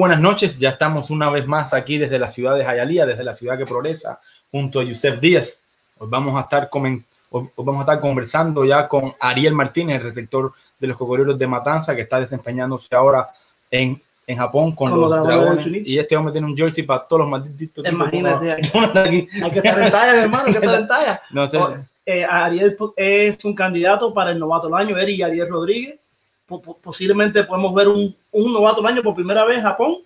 buenas noches. Ya estamos una vez más aquí desde la ciudad de Jayalía, desde la ciudad que progresa, junto a Yusef Díaz. Hoy vamos a estar comen- hoy vamos a estar conversando ya con Ariel Martínez, el receptor de los cocodrilos de Matanza, que está desempeñándose ahora en, en Japón con, Con los dragones. Y este hombre tiene un jersey para todos los malditos. Imagínate, como- como. Hay que estar en talla, hermano, hay que estar en talla. No sé. O- eh, Ariel es un candidato para el novato del año, él y Ariel Rodríguez. Po- po- posiblemente podemos ver un, un novato del año por primera vez en Japón,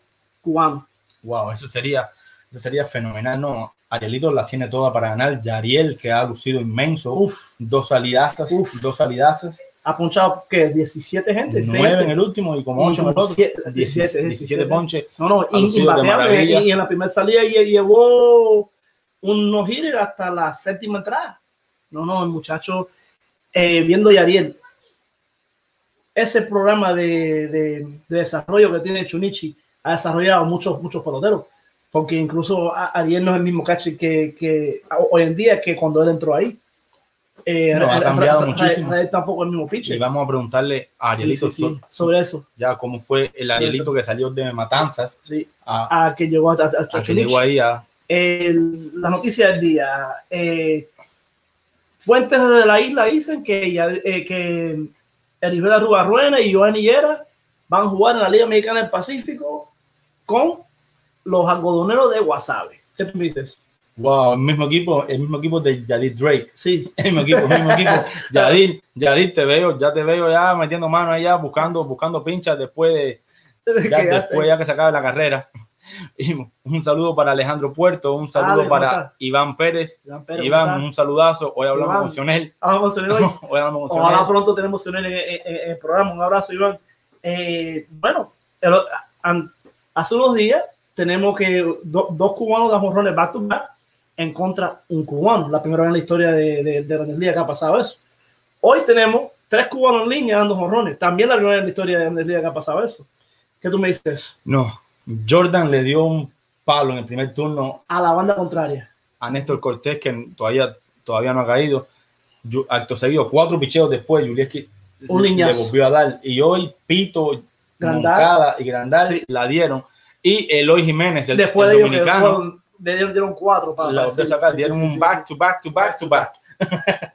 cubano. Wow, eso sería, eso sería fenomenal, ¿no? Arielito las tiene todas para ganar. Yariel, que ha lucido inmenso. Uf, Dos salidazas, Uf. dos salidazas. ha punchado, ¿qué? 17 gente. seis Nueve en gente. el último y como Y ocho en el otro. siete- 17, 17, 17 ponches. No, no, imbateable. Y, y en la primera salida lle- llevó un no hasta la séptima entrada. No, no, el muchacho, eh, viendo a Ariel, ese programa de, de- de desarrollo que tiene Chunichi ha desarrollado muchos, muchos peloteros. Porque incluso Ariel no es el mismo catcher que, que hoy en día que cuando él entró ahí. Eh, No, ha Ra- cambiado Ra- Ra- muchísimo. Rael tampoco el mismo Y pitcher. vamos a preguntarle a Sí, Arielito sí, sí, sobre eso. ya cómo fue el Arielito que salió de Matanzas Sí. a, A que llegó a, a- a que Chunichi. llegó ahí a. El- la noticia del día. eh, fuentes de la isla dicen que, ya, eh, que Eribela Rubarruena y Joan Higuera van a jugar en la Liga Mexicana del Pacífico con los algodoneros de Wasabe. ¿Qué tú dices? Wow, el mismo equipo, el mismo equipo de Yadid Drake. Sí, El mismo equipo, el mismo equipo. Yadid, Yadid, te veo, ya te veo ya metiendo mano allá, buscando, buscando pinchas después de, ya después ya que se acabe la carrera. Un saludo para Alejandro Puerto, un saludo Ale, ¿cómo para? Iván Pérez. Iván Pérez, Iván, un saludazo. Hoy hablamos con Sionel. A ver hoy. Hoy hablamos con Ojalá Sionel. pronto tenemos Sionel en, en- en- el programa. Un abrazo, Iván. Eh, bueno, el- an- hace unos días tenemos que do- dos cubanos de morrones back to back en contra un cubano. La primera vez en la historia de, de, de Grandes Ligas que ha pasado eso. Hoy tenemos tres cubanos en línea dando morrones. También la primera vez en la historia de Grandes Ligas que ha pasado eso. ¿Qué tú me dices? No, Jordan le dio un palo en el primer turno A la banda contraria. a Néstor Cortés, que todavía, todavía no ha caído. Yu- Acto seguido, cuatro picheos después, Julieski le volvió a dar. Y hoy Pito, Grandal. Moncada y Grandal Sí. la dieron. Y Eloy Jiménez, el, Después el de ellos dominicano, fueron- le dieron, dieron cuatro para la sí, sacar. sí, dieron un back to back to back to back.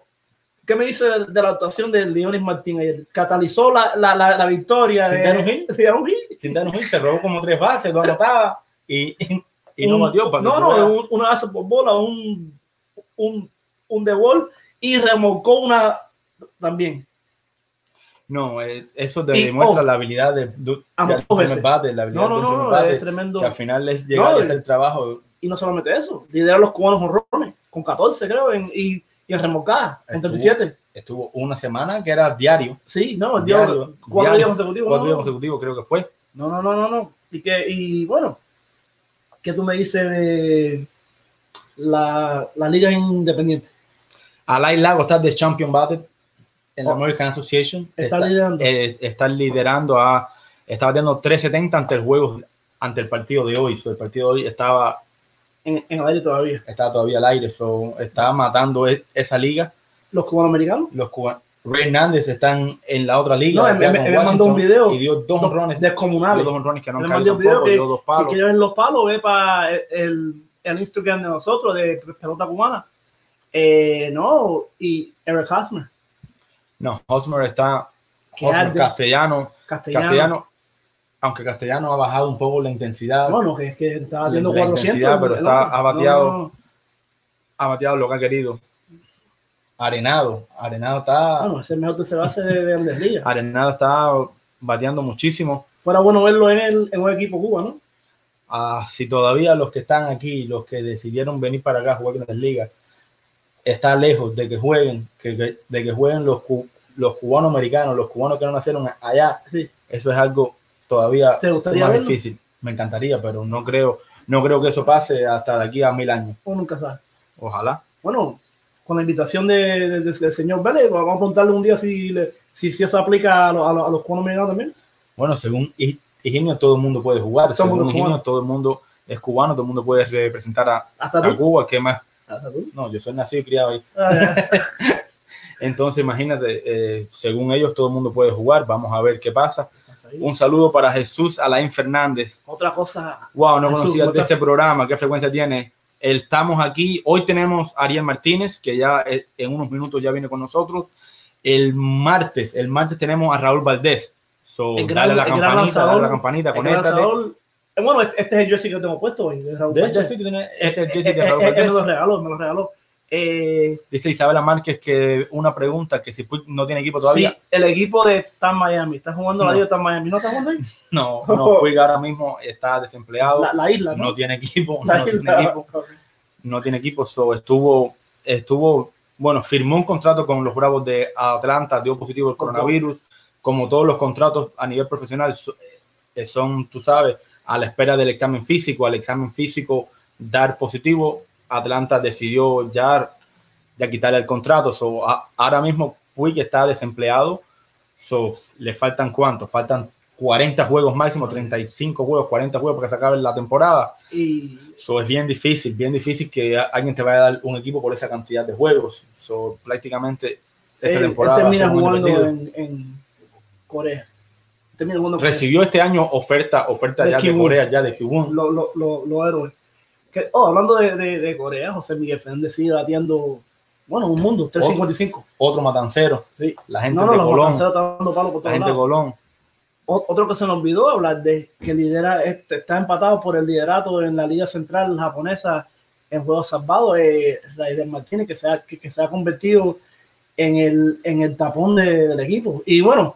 ¿Qué me dice de, de la actuación de Leonis Martín ayer? Catalizó la, la, la, la victoria ¿Sin de hit. Sin hit, se robó como tres bases, dos anotadas y, y no Un- batió. Para No, no, un- una base por bola, un, un, un de ball y remolcó una también. No, eh, eso Y- demuestra oh, la habilidad de, bate, la habilidad No, no, no, bate, es tremendo. que al final es llegar No, y y- hacer el trabajo. Y no solamente eso, lidera a los cubanos honrones, con 14 creo, en, y, y en remolcada, Estuvo- 37. Estuvo una semana que era diario, Sí, no, dio Diario, cuatro diario, días consecutivos. cuatro no, días consecutivos creo que fue. No, no, no, no, no. Y que, y bueno, ¿qué tú me dices de la, la liga independiente? Alay Lago está de Champion Batted en la Oh. American Association. Está liderando. eh, está liderando a. Está batiendo 370 ante el juego, ante el partido de hoy. So, el partido de hoy estaba, En, en el aire todavía. estaba todavía al aire. So, está matando e- esa liga. Los cubano americanos. Los cubanos. Ray Hernández están en la otra liga. No, él- él- él mandó un video. Y dio dos honrones. Dio descomunales. dos honrones que no han caído tampoco. que Dio dos si palos. quieres ver los palos, ve para el, el Instagram de nosotros, de Pelota Cubana. Eh, no, y Eric Hosmer, No, Hosmer está. Hosmer, castellano, castellano. castellano. Aunque Castellano ha bajado un poco la intensidad. Bueno, que es que está La haciendo 400. intensidad, pero está- ha bateado. No, no, ha bateado lo que ha querido. Arenado, Arenado está, Bueno, es el mejor tercer base de, de Grandes Ligas. Arenado está bateando muchísimo. Fuera bueno verlo en, el, en un equipo Cuba, ¿no? Ah, si todavía los que están aquí, los que decidieron venir para acá a jugar en las ligas, está lejos de que jueguen, que, que- de que jueguen los, los cubanos americanos, los cubanos que no nacieron allá, Sí. eso es algo todavía ¿Te gustaría más verlo? difícil. Me encantaría, pero no creo, no creo que eso pase hasta de aquí a mil años. Uno nunca sabe. Ojalá. Bueno, con la invitación de, de- de- del señor Vélez, vamos a preguntarle un día si, le- si, si eso aplica a, los- a los- a los americanos también. Bueno, según Hi- Higinio, todo el mundo puede jugar. Todo según Higinio, todo el mundo es cubano, todo el mundo puede representar a, Hasta a. Cuba. ¿Qué más? Hasta tú. No, yo soy nacido y criado ahí. Ah. Entonces, imagínate, eh, según ellos, todo el mundo puede jugar. Vamos a ver qué pasa. Un saludo para Jesús Alain Fernández. Otra cosa, Wow, no Jesús, conocía ¿cómo de este programa. ¿Qué frecuencia tiene? Estamos aquí. Hoy tenemos a Ariel Martínez, que ya eh, en unos minutos ya viene con nosotros. El martes, el martes tenemos a Raúl Valdés. So, El gran- dale la el gran campanita, lanzador, dale la campanita, gran conéctate. Eh, Bueno, este es el jersey que tengo puesto hoy. De Raúl De hecho, Valdés. sí, ese es el Eh, jersey eh, Raúl eh, él me Valdés. lo regaló, me lo regaló. Eh, Dice Isabela Márquez que una pregunta, que si Puig no tiene equipo todavía. sí, el equipo de Stan Miami está jugando la No. liga de Stan Miami. ¿No está jugando ahí? No, no, Puig ahora mismo está desempleado. La, la isla, ¿no? no tiene equipo, La no tiene equipo, no tiene equipo, so, estuvo, estuvo, bueno, firmó un contrato con los Bravos de Atlanta, dio positivo el coronavirus, como todos los contratos a nivel profesional eh, son, tú sabes, a la espera del examen físico, al examen físico dar positivo, Atlanta decidió ya, ya quitarle el contrato, so, a- ahora mismo Puig está desempleado, so, le faltan cuántos, faltan 40 juegos máximo, 35 juegos, 40 juegos para que se acabe la temporada. Y So, es bien difícil, bien difícil que alguien te vaya a dar un equipo por esa cantidad de juegos. So, prácticamente esta él, él temporada a termina jugando en, en Corea. Termina jugando Corea. Recibió este año oferta, oferta De ya de. Corea, ya de Kiwoom. Lo- lo- lo- los héroes. Que, oh, hablando de, de, de Corea, José Miguel Fernández sigue bateando, bueno, un mundo, 355. Otro matancero. Sí. La gente No, no, de Colón. están dando palos por La todos gente de lados. Colón. O- Otro que se nos olvidó hablar de que lidera, este, está empatado por el liderato en la Liga Central japonesa en juegos salvados, eh, Raider Martínez, que se ha, que, que se ha convertido en el, en el tapón de- del equipo. Y bueno,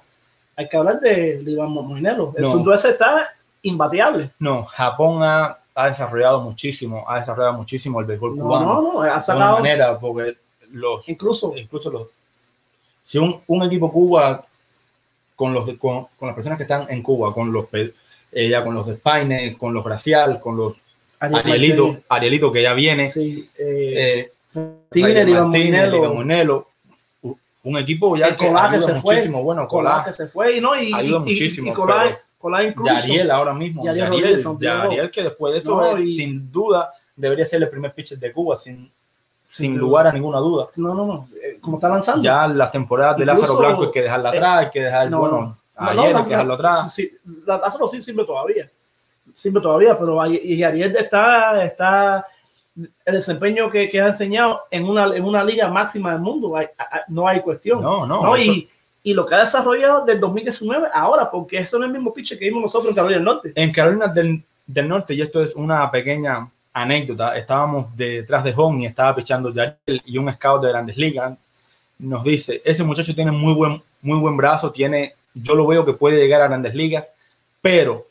hay que hablar de, de Iván Moinelo. El No. está imbateable. No, Japón ha, ha desarrollado muchísimo, ha desarrollado muchísimo el béisbol No, cubano. no, no, ha de una sacado manera, porque los, incluso incluso los, si un, un equipo Cuba con los de- con, con las personas que están en Cuba, con los eh, ya con los de Spaine, con los Gracial, con los Ariel Arielito, Martínez, Arielito que ya viene, sí, eh, eh, Tigre, u- un equipo ya El que se fue, muchísimo, bueno, Colá Colá, que se fue y no y, Ayuda y- y- muchísimo, y pero- Colá incluso Yariel ahora mismo, Yariel Yariel. Yariel que después de eso, No, y- sin duda, debería ser el primer pitcher de Cuba, sin, sin lugar a ninguna duda. no no no eh, como está lanzando Ya las temporadas de Incluso- Lázaro Blanco hay que dejarla eh, atrás, hay que dejar, no, bueno, no, ayer hay que dejarlo atrás. sí, la- Lázaro sí sirve todavía sirve todavía pero y Ariel está está el desempeño que, que ha enseñado en una en una liga máxima del mundo hay- hay- no hay cuestión No, no, ¿no? eso- y, lo que ha desarrollado del 2019 ahora porque eso no es el mismo pitch que vimos nosotros en Carolina del Norte En Carolina del, del Norte, y esto es una pequeña anécdota, estábamos detrás de home y estaba pichando Yariel y un scout de Grandes Ligas nos dice, ese muchacho tiene muy buen, muy buen brazo, tiene, yo lo veo que puede llegar a Grandes Ligas, pero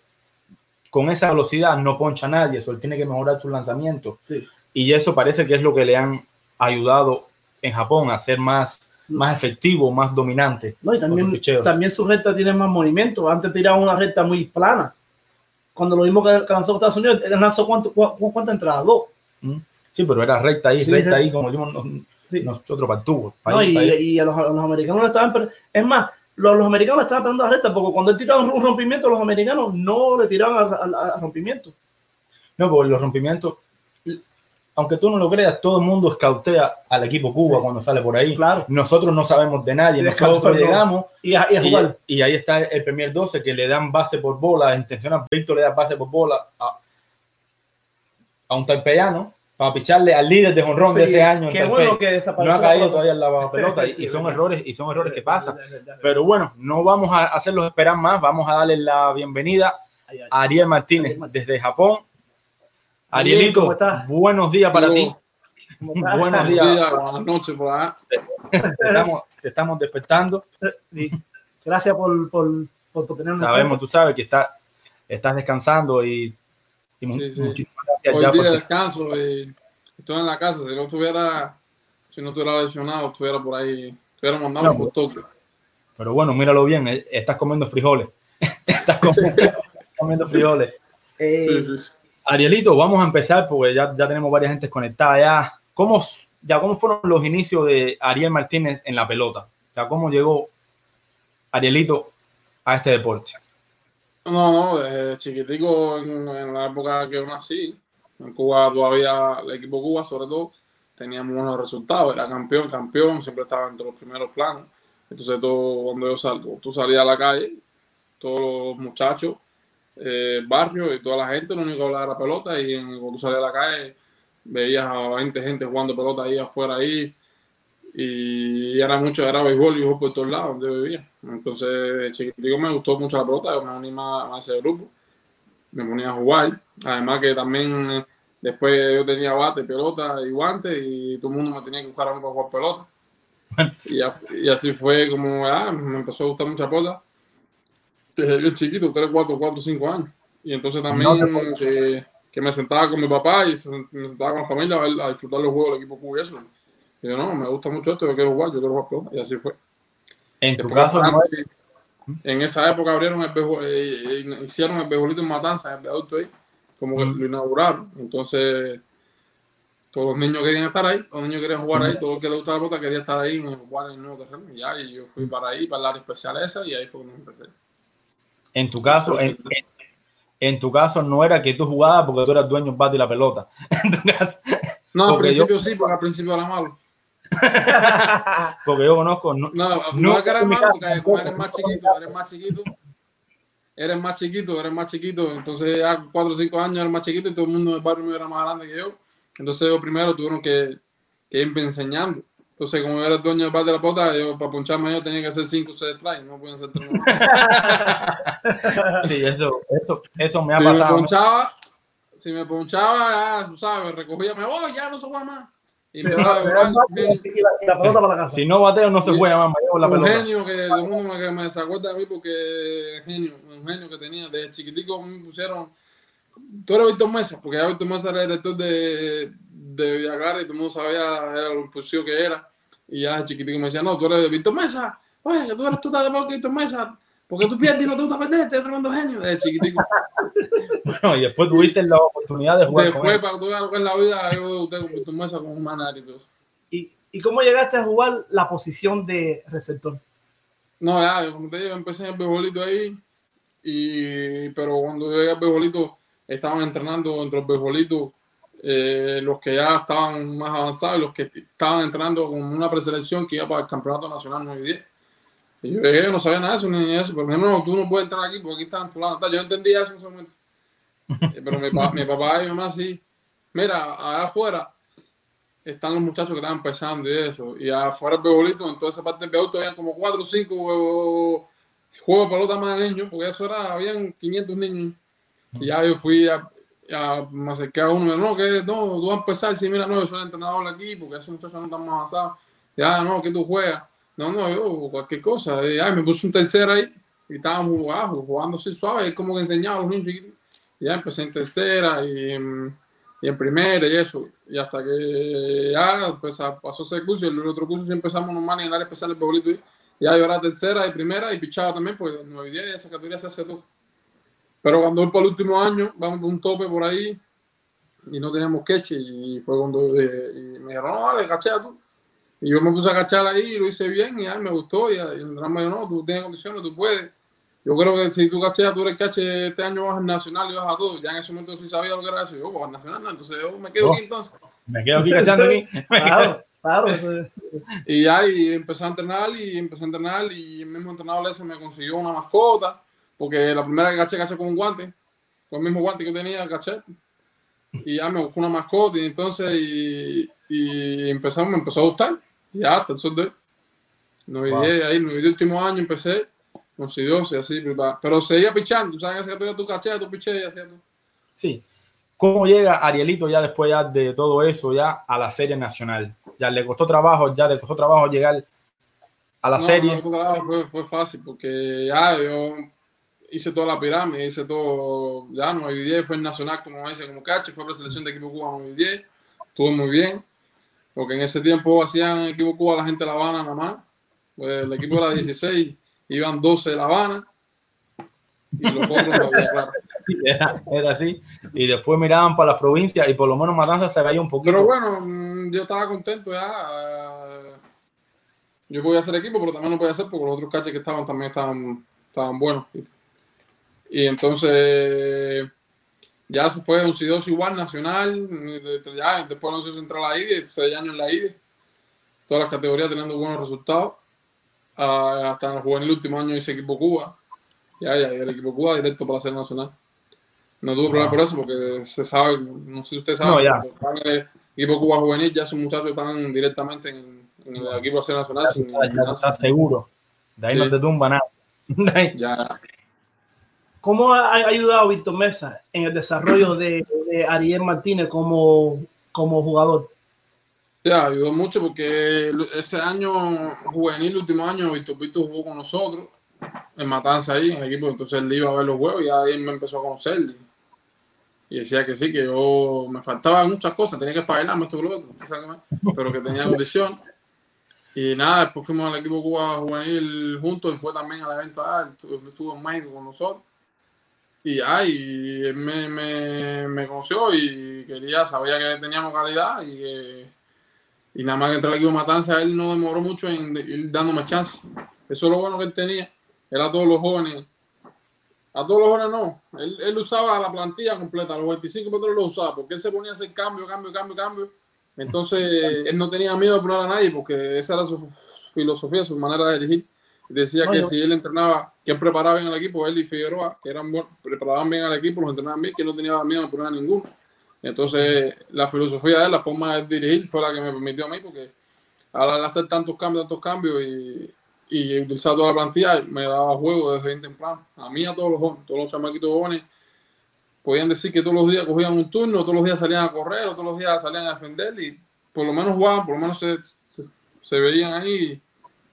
con esa velocidad no poncha a nadie, eso él tiene que mejorar su lanzamiento. Sí. Y eso parece que es lo que le han ayudado en Japón a ser más, más efectivo, más dominante. No, y también, también su recta tiene más movimiento. Antes tiraba una recta muy plana. Cuando lo mismo que, que lanzó Estados Unidos, él lanzó cuánto, cu- cu- cuántas entradas, dos. ¿Mm? Sí, pero era recta ahí, Sí, recta recta. ahí, como decimos nos- Sí. nosotros para el tubo. para No, y, para y a, los, a los americanos le estaban. Es más, los, los americanos estaban pegando la recta porque cuando él tiraba un rompimiento, los americanos no le tiraban al rompimiento. No, porque los rompimientos, aunque tú no lo creas, todo el mundo escautea al equipo Cuba Sí. cuando sale por ahí. Claro. Nosotros no sabemos de nadie, nosotros no. llegamos Y a, y a y, jugar. y ahí está el primer 12 que le dan base por bola, intencional, Víctor le da base por bola a, a un taipeyano para picharle al líder de jonrón de Sí, ese año. Qué bueno que no desapareció. ha caído todavía en la pelota y, Sí, y son verdad. errores y son errores que pasan. Verdad, verdad. Pero bueno, no vamos a hacerlos esperar más, vamos a darle la bienvenida Ay, ay. a Ariel Martínez Ariel Martínez. desde Japón. Ariel, Arielito, ¿cómo estás? buenos días para ti. Buenos días. buenas noches por acá. estamos, te estamos despertando. Gracias por, por, por, por tenernos. en Sabemos, tú sabes que está, estás descansando y, y mu- Sí, sí. muchísimas gracias Hoy ya día por- de descanso y estoy en la casa. Si no estuviera, si no estuviera lesionado, estuviera por ahí, estuviera mandando No, por todo. Pero bueno, míralo bien, eh, estás comiendo frijoles. estás comiendo, comiendo frijoles. Sí, sí. Arielito, vamos a empezar porque ya, ya tenemos varias gentes conectadas ya. ¿Cómo, ya. ¿Cómo fueron los inicios de Ariel Martínez en la pelota? Ya, ¿Cómo llegó Arielito a este deporte? No, no, desde chiquitico, en, la época que yo nací, en Cuba todavía, el equipo Cuba sobre todo, teníamos buenos resultados, era campeón, campeón, siempre estaba entre los primeros planos. Entonces, todo, cuando yo salgo, tú salías a la calle, todos los muchachos, eh, barrio y toda la gente, lo único que hablaba era pelota, y en, cuando tú salías a la calle, veías a 20 gente jugando pelota ahí afuera ahí, y era mucho, era béisbol y por todos lados donde vivía. Entonces, chiquitico me gustó mucho la pelota, yo me uní más a ese grupo, me ponía a jugar. Además que también eh, después yo tenía bate, pelota y guantes y todo el mundo me tenía que buscar a mí para jugar pelota. Y, así fue como ah, me empezó a gustar mucha pelota. Desde bien chiquito, 3, 4, 4, 5 años. Y entonces también que, que me sentaba con mi papá y se- me sentaba con la familia a, ver- a disfrutar los juegos del equipo cubo y yo, no, me gusta mucho esto, yo quiero jugar, yo quiero jugar pelota. Y así fue. En tu Después, caso, no antes, en esa época abrieron el béisbol, eh, eh, hicieron el beisbolito en Matanza, el de adulto ahí, como que Mm. lo inauguraron. Entonces, todos los niños querían estar ahí, los niños querían jugar ahí, todo el que le gustaba la pelota quería estar ahí en jugar en el nuevo terreno. Y ya, y yo fui para ahí, para el área especial esa, y ahí fue donde empecé. En tu caso, en, en- en tu caso no era que tú jugabas porque tú eras dueño del bate y la pelota. En tu caso, No, al yo- principio sí, porque al principio era malo. porque yo conozco, no, No, no, es que eres malo, porque como eres más chiquito, eres más chiquito. Eres más chiquito, eres más chiquito. Entonces, ya 4 o 5 años eres más chiquito y todo el mundo del barrio era más grande que yo. Entonces, yo primero tuvieron que, que irme enseñando. Entonces, como yo era el dueño del de la pelota, yo para poncharme yo tenía que hacer 5 o 6 tries, no podían ser 3 sí, eso, eso, eso me ha Si me pasado. ponchaba, si me ponchaba, ya, tú sabes, recogía, me voy, ya no se juega más. Y me Me daba me la, pelota para la casa. Si no bateo, no se juega más, me llevo la un pelota. genio que el mundo me, que me acuerda de mí porque es genio, un genio que tenía. Desde chiquitico me pusieron. Tú eres Víctor Mesa, porque ya Víctor Mesa era el director de, de y todo el mundo sabía era lo impulsivo que era. Y ya de chiquitico me decía, no, tú eres Víctor Mesa. Oye, que tú eres tú estás de Víctor Mesa. Porque tú pierdes y no te gusta perder, te tremendo genio. Desde chiquitico. Bueno, y después tuviste la oportunidad de jugar con Después, él. para que tú veas lo que es la vida, yo debuté con Víctor Mesa con un manar y todo eso. ¿Y, ¿Y cómo llegaste a jugar la posición de receptor? No, ya, yo, como te digo, empecé en el beisbolito ahí, y, pero cuando yo llegué al beisbolito, estaban entrenando entre los beisbolitos eh, los que ya estaban más avanzados, los que estaban entrenando con una preselección que iba para el Campeonato Nacional 9 y 10. Y yo llegué, no sabía nada de eso ni eso, dijeron, no, tú no puedes entrar aquí porque aquí están fulano. tal. Yo no entendía eso en ese momento. Eh, Pero mi, pa- mi papá y mi mamá sí. Mira, allá afuera están los muchachos que están empezando y eso. Y afuera el beisbolito, en toda esa parte del beisbolito habían como cuatro o cinco eh, juegos de pelota más de niños, porque eso era, habían 500 niños. Y ya yo fui a, a- me acerqué a uno, me no, que no, tú vas a empezar, sí, mira, no, yo soy el entrenador aquí, porque esos muchachos no están más avanzados. Ya, no, que tú juegas. No, no, yo, cualquier cosa. Y ya me puse un tercer ahí, y estábamos jugando, jugando así suave, es como que enseñaba a los niños. Y ya empecé en tercera y y en primera y eso. Y hasta que ya pues, pasó ese curso y el otro curso sí empezamos normal en el área especial del pueblito. Y ya yo era tercera y primera y pichaba también, pues en 9 y 10 esa categoría se hace todo. Pero cuando por el último año, vamos por un tope por ahí y no teníamos queche. Y fue cuando eh, y me dijeron, no, vale, cachea tú. Y yo me puse a cachar ahí y lo hice bien y ya me gustó. Y, y el dijo, no, tú tienes condiciones, tú puedes. Yo creo que si tú cacheas, tú eres cache, este año vas al nacional y vas a todo. Ya en ese momento sí sabía lo que era eso. Yo, pues al nacional, no. Entonces yo me quedo Oh. aquí entonces. Me quedo aquí cachando aquí. Claro, claro. Y ya y empecé a entrenar y empecé a entrenar y el mismo entrenador ese me consiguió una mascota, porque la primera que caché, caché con un guante, con el mismo guante que tenía, caché. Y ya me buscó una mascota y entonces y, y empezamos, me empezó a gustar. Y ya hasta el sol de hoy. No Wow. ahí, el último año empecé, consiguió, y así, pero, pero seguía pichando, sabes que esa categoría tú caché, tú piché y tú. Sí. ¿Cómo llega Arielito ya después ya de todo eso ya a la serie nacional? ya le costó trabajo, ya le costó trabajo llegar a la No, serie. no, fue, fue fácil porque ya yo hice toda la pirámide, hice todo, ya 9 y 10, fue el nacional como dice, como cacho, fue preselección de equipo Cuba 9 y 10, estuvo muy bien, porque en ese tiempo hacían equipo Cuba la gente de La Habana nada más, pues el equipo era 16, iban 12 de La Habana y los otros había, claro. Era, era así. Y después miraban para las provincias y por lo menos Matanza se veía un poquito. Pero bueno, yo estaba contento ya. Yo podía hacer equipo, pero también no podía hacer porque los otros caches que estaban también estaban, estaban buenos. Y entonces ya se fue un C2 igual nacional, ya después no se central la IDE, seis años en la IDE, todas las categorías teniendo buenos resultados. Ah, hasta en el último año hice equipo Cuba. Ya, ya, el equipo Cuba directo para la serie nacional. No tuve problema por eso porque se sabe, no sé si usted sabe, No, ya. el equipo Cuba juvenil, ya esos muchachos están directamente en, en el equipo de la serie nacional. sin- Ya, ya está seguro. De ahí Sí. no te tumba nada. Ya, ¿Cómo ha ayudado Víctor Mesa en el desarrollo de, Ariel Martínez como, como jugador? Ya, ayudó mucho porque el- ese año juvenil, último año, Víctor Víctor jugó con nosotros en Matanza ahí, en el equipo. Entonces él iba a ver los juegos y ahí me empezó a conocer. Y, decía que sí, que yo me faltaban muchas cosas, tenía que espabilarme esto y lo otro, pero que tenía condición. Y nada, después fuimos al equipo Cuba juvenil juntos y fue también al evento, ah, estuvo en México con nosotros. Y y él me, me, me conoció y quería, sabía que teníamos calidad y que y nada más que entré al equipo Matanza, él no demoró mucho en ir dándome chance. Eso es lo bueno que él tenía. Era todos los jóvenes. A todos los jóvenes no. Él, él usaba la plantilla completa. Los 25 metros lo usaba porque él se ponía a hacer cambio, cambio, cambio, cambio. Entonces él no tenía miedo de poner a nadie porque esa era su filosofía, su manera de dirigir. Decía que si él entrenaba, que él preparaba bien al equipo, él y Figueroa, eran preparaban bien al equipo, los entrenaban bien, que no tenía miedo de poner a ninguno. Entonces, la filosofía de él, la forma de dirigir fue la que me permitió a mí, porque al hacer tantos cambios, tantos cambios y, y utilizar toda la plantilla, me daba juego desde bien temprano. A mí, a todos los jóvenes, todos los chamaquitos jóvenes, podían decir que todos los días cogían un turno, todos los días salían a correr, todos los días salían a defender y por lo menos jugaban, por lo menos se, se, se veían ahí.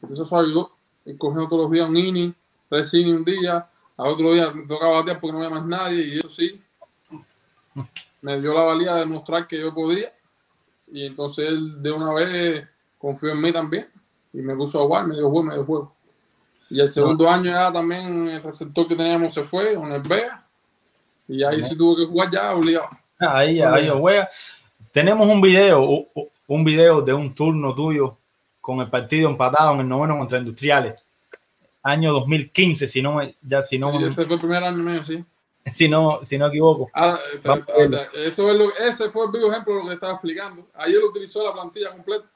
Entonces eso ayudó. Y cogiendo todos los días un inning, tres innings un día, al otro día me tocaba batear porque no había más nadie y eso sí, me dio la valía de demostrar que yo podía. Y entonces él de una vez confió en mí también y me puso a jugar, me dio juego, me dio juego. Y el segundo año ya también el receptor que teníamos se fue, el Vega. Y ahí sí tuve que jugar ya obligado. Ahí, ahí, juega. Tenemos un video, un video de un turno tuyo con el partido empatado en el noveno contra Industriales. Año 2015, si no me, ya si no, Sí, ese fue el primer año mío, sí. si no, si no equivoco. Ah, eh, eh, eh, eso es lo, ese fue el vivo ejemplo de lo que estaba explicando. Ayer utilizó la plantilla completa.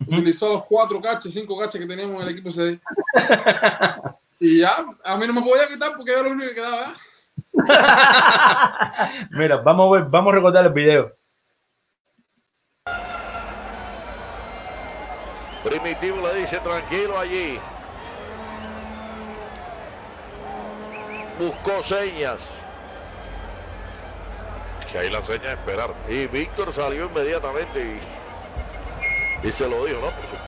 Utilizó los cuatro caches, cinco caches que teníamos en el equipo CD. y ya, a mí no me podía quitar porque era lo único que quedaba. Mira, vamos a ver, vamos a recordar el video. Primitivo le dice tranquilo allí. Buscó señas. Que ahí la seña es esperar. Y Víctor salió inmediatamente y, y se lo dijo, ¿no?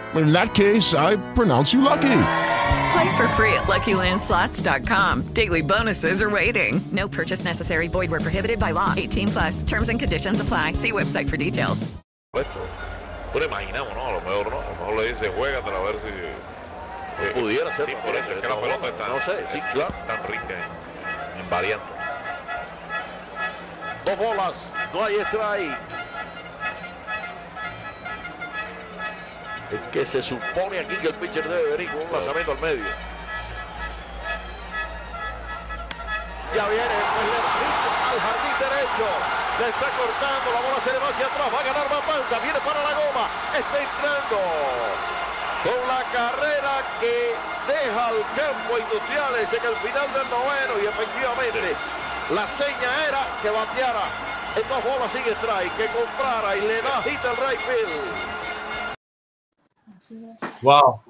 In that case, I pronounce you lucky. Play for free at LuckyLandSlots.com. Daily bonuses are waiting. No purchase necessary. Void where prohibited by law. 18 plus. Terms and conditions apply. See website for details. Esto. Pero imaginamos, ¿no? A lo mejor no. A lo mejor le dice, juégatela a ver si. eh, pudiera ser. Sí, por eso es que la pelota está No sé, sí, claro. tan rica en, En variante. Dos bolas, no hay strike. Es que se supone aquí que el pitcher debe venir con un lanzamiento al medio. Ya viene, pues le al jardín derecho. Le está cortando, la bola se le va hacia atrás, va a ganar Matanza, viene para la goma, está entrando con la carrera que deja al campo industriales en el final del noveno y efectivamente la seña era que bateara en dos bolas sin strike, que comprara y le da hit al right field. Wow.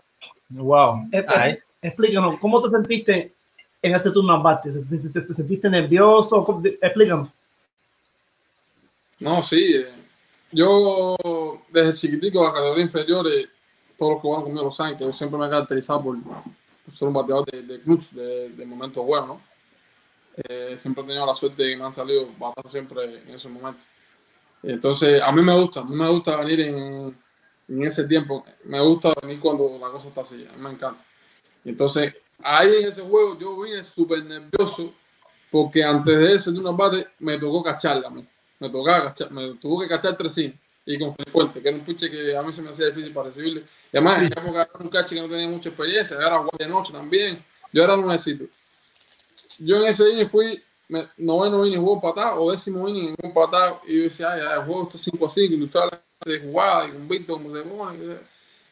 Wow. Eh, eh, Ay. Explícanos, ¿cómo te sentiste en ese turno al bate? ¿Te, te- te- te sentiste nervioso? ¿Cómo- de- Explícanos. No, sí. eh, Yo, desde chiquitico, a categoría inferior, eh, todos los que juegan conmigo lo saben que yo siempre me he caracterizado por, por ser un bateador de, de clutch, de, de momentos buenos, ¿no? Eh, siempre he tenido la suerte de que me han salido batazos siempre en esos momentos. Entonces, a mí me gusta, a mí me gusta venir en, en ese tiempo. Me gusta venir cuando la cosa está así, a mí me encanta. Y entonces, ahí en ese juego yo vine súper nervioso porque antes de ese de una bate me tocó cacharla mí. Me tocaba cachar, me tuvo que cachar tres sin y con fuerte, que era un pitcher que a mí se me hacía difícil para recibirle. Y además, en época era un catcher que no tenía mucha experiencia, era guardia de noche también. Yo era nuevecito. Yo en ese inning fui me- noveno inning jugó empatado o décimo inning jugó empatado y yo decía, ay, el juego está 5 a 5, industrial de jugada y con Víctor como se.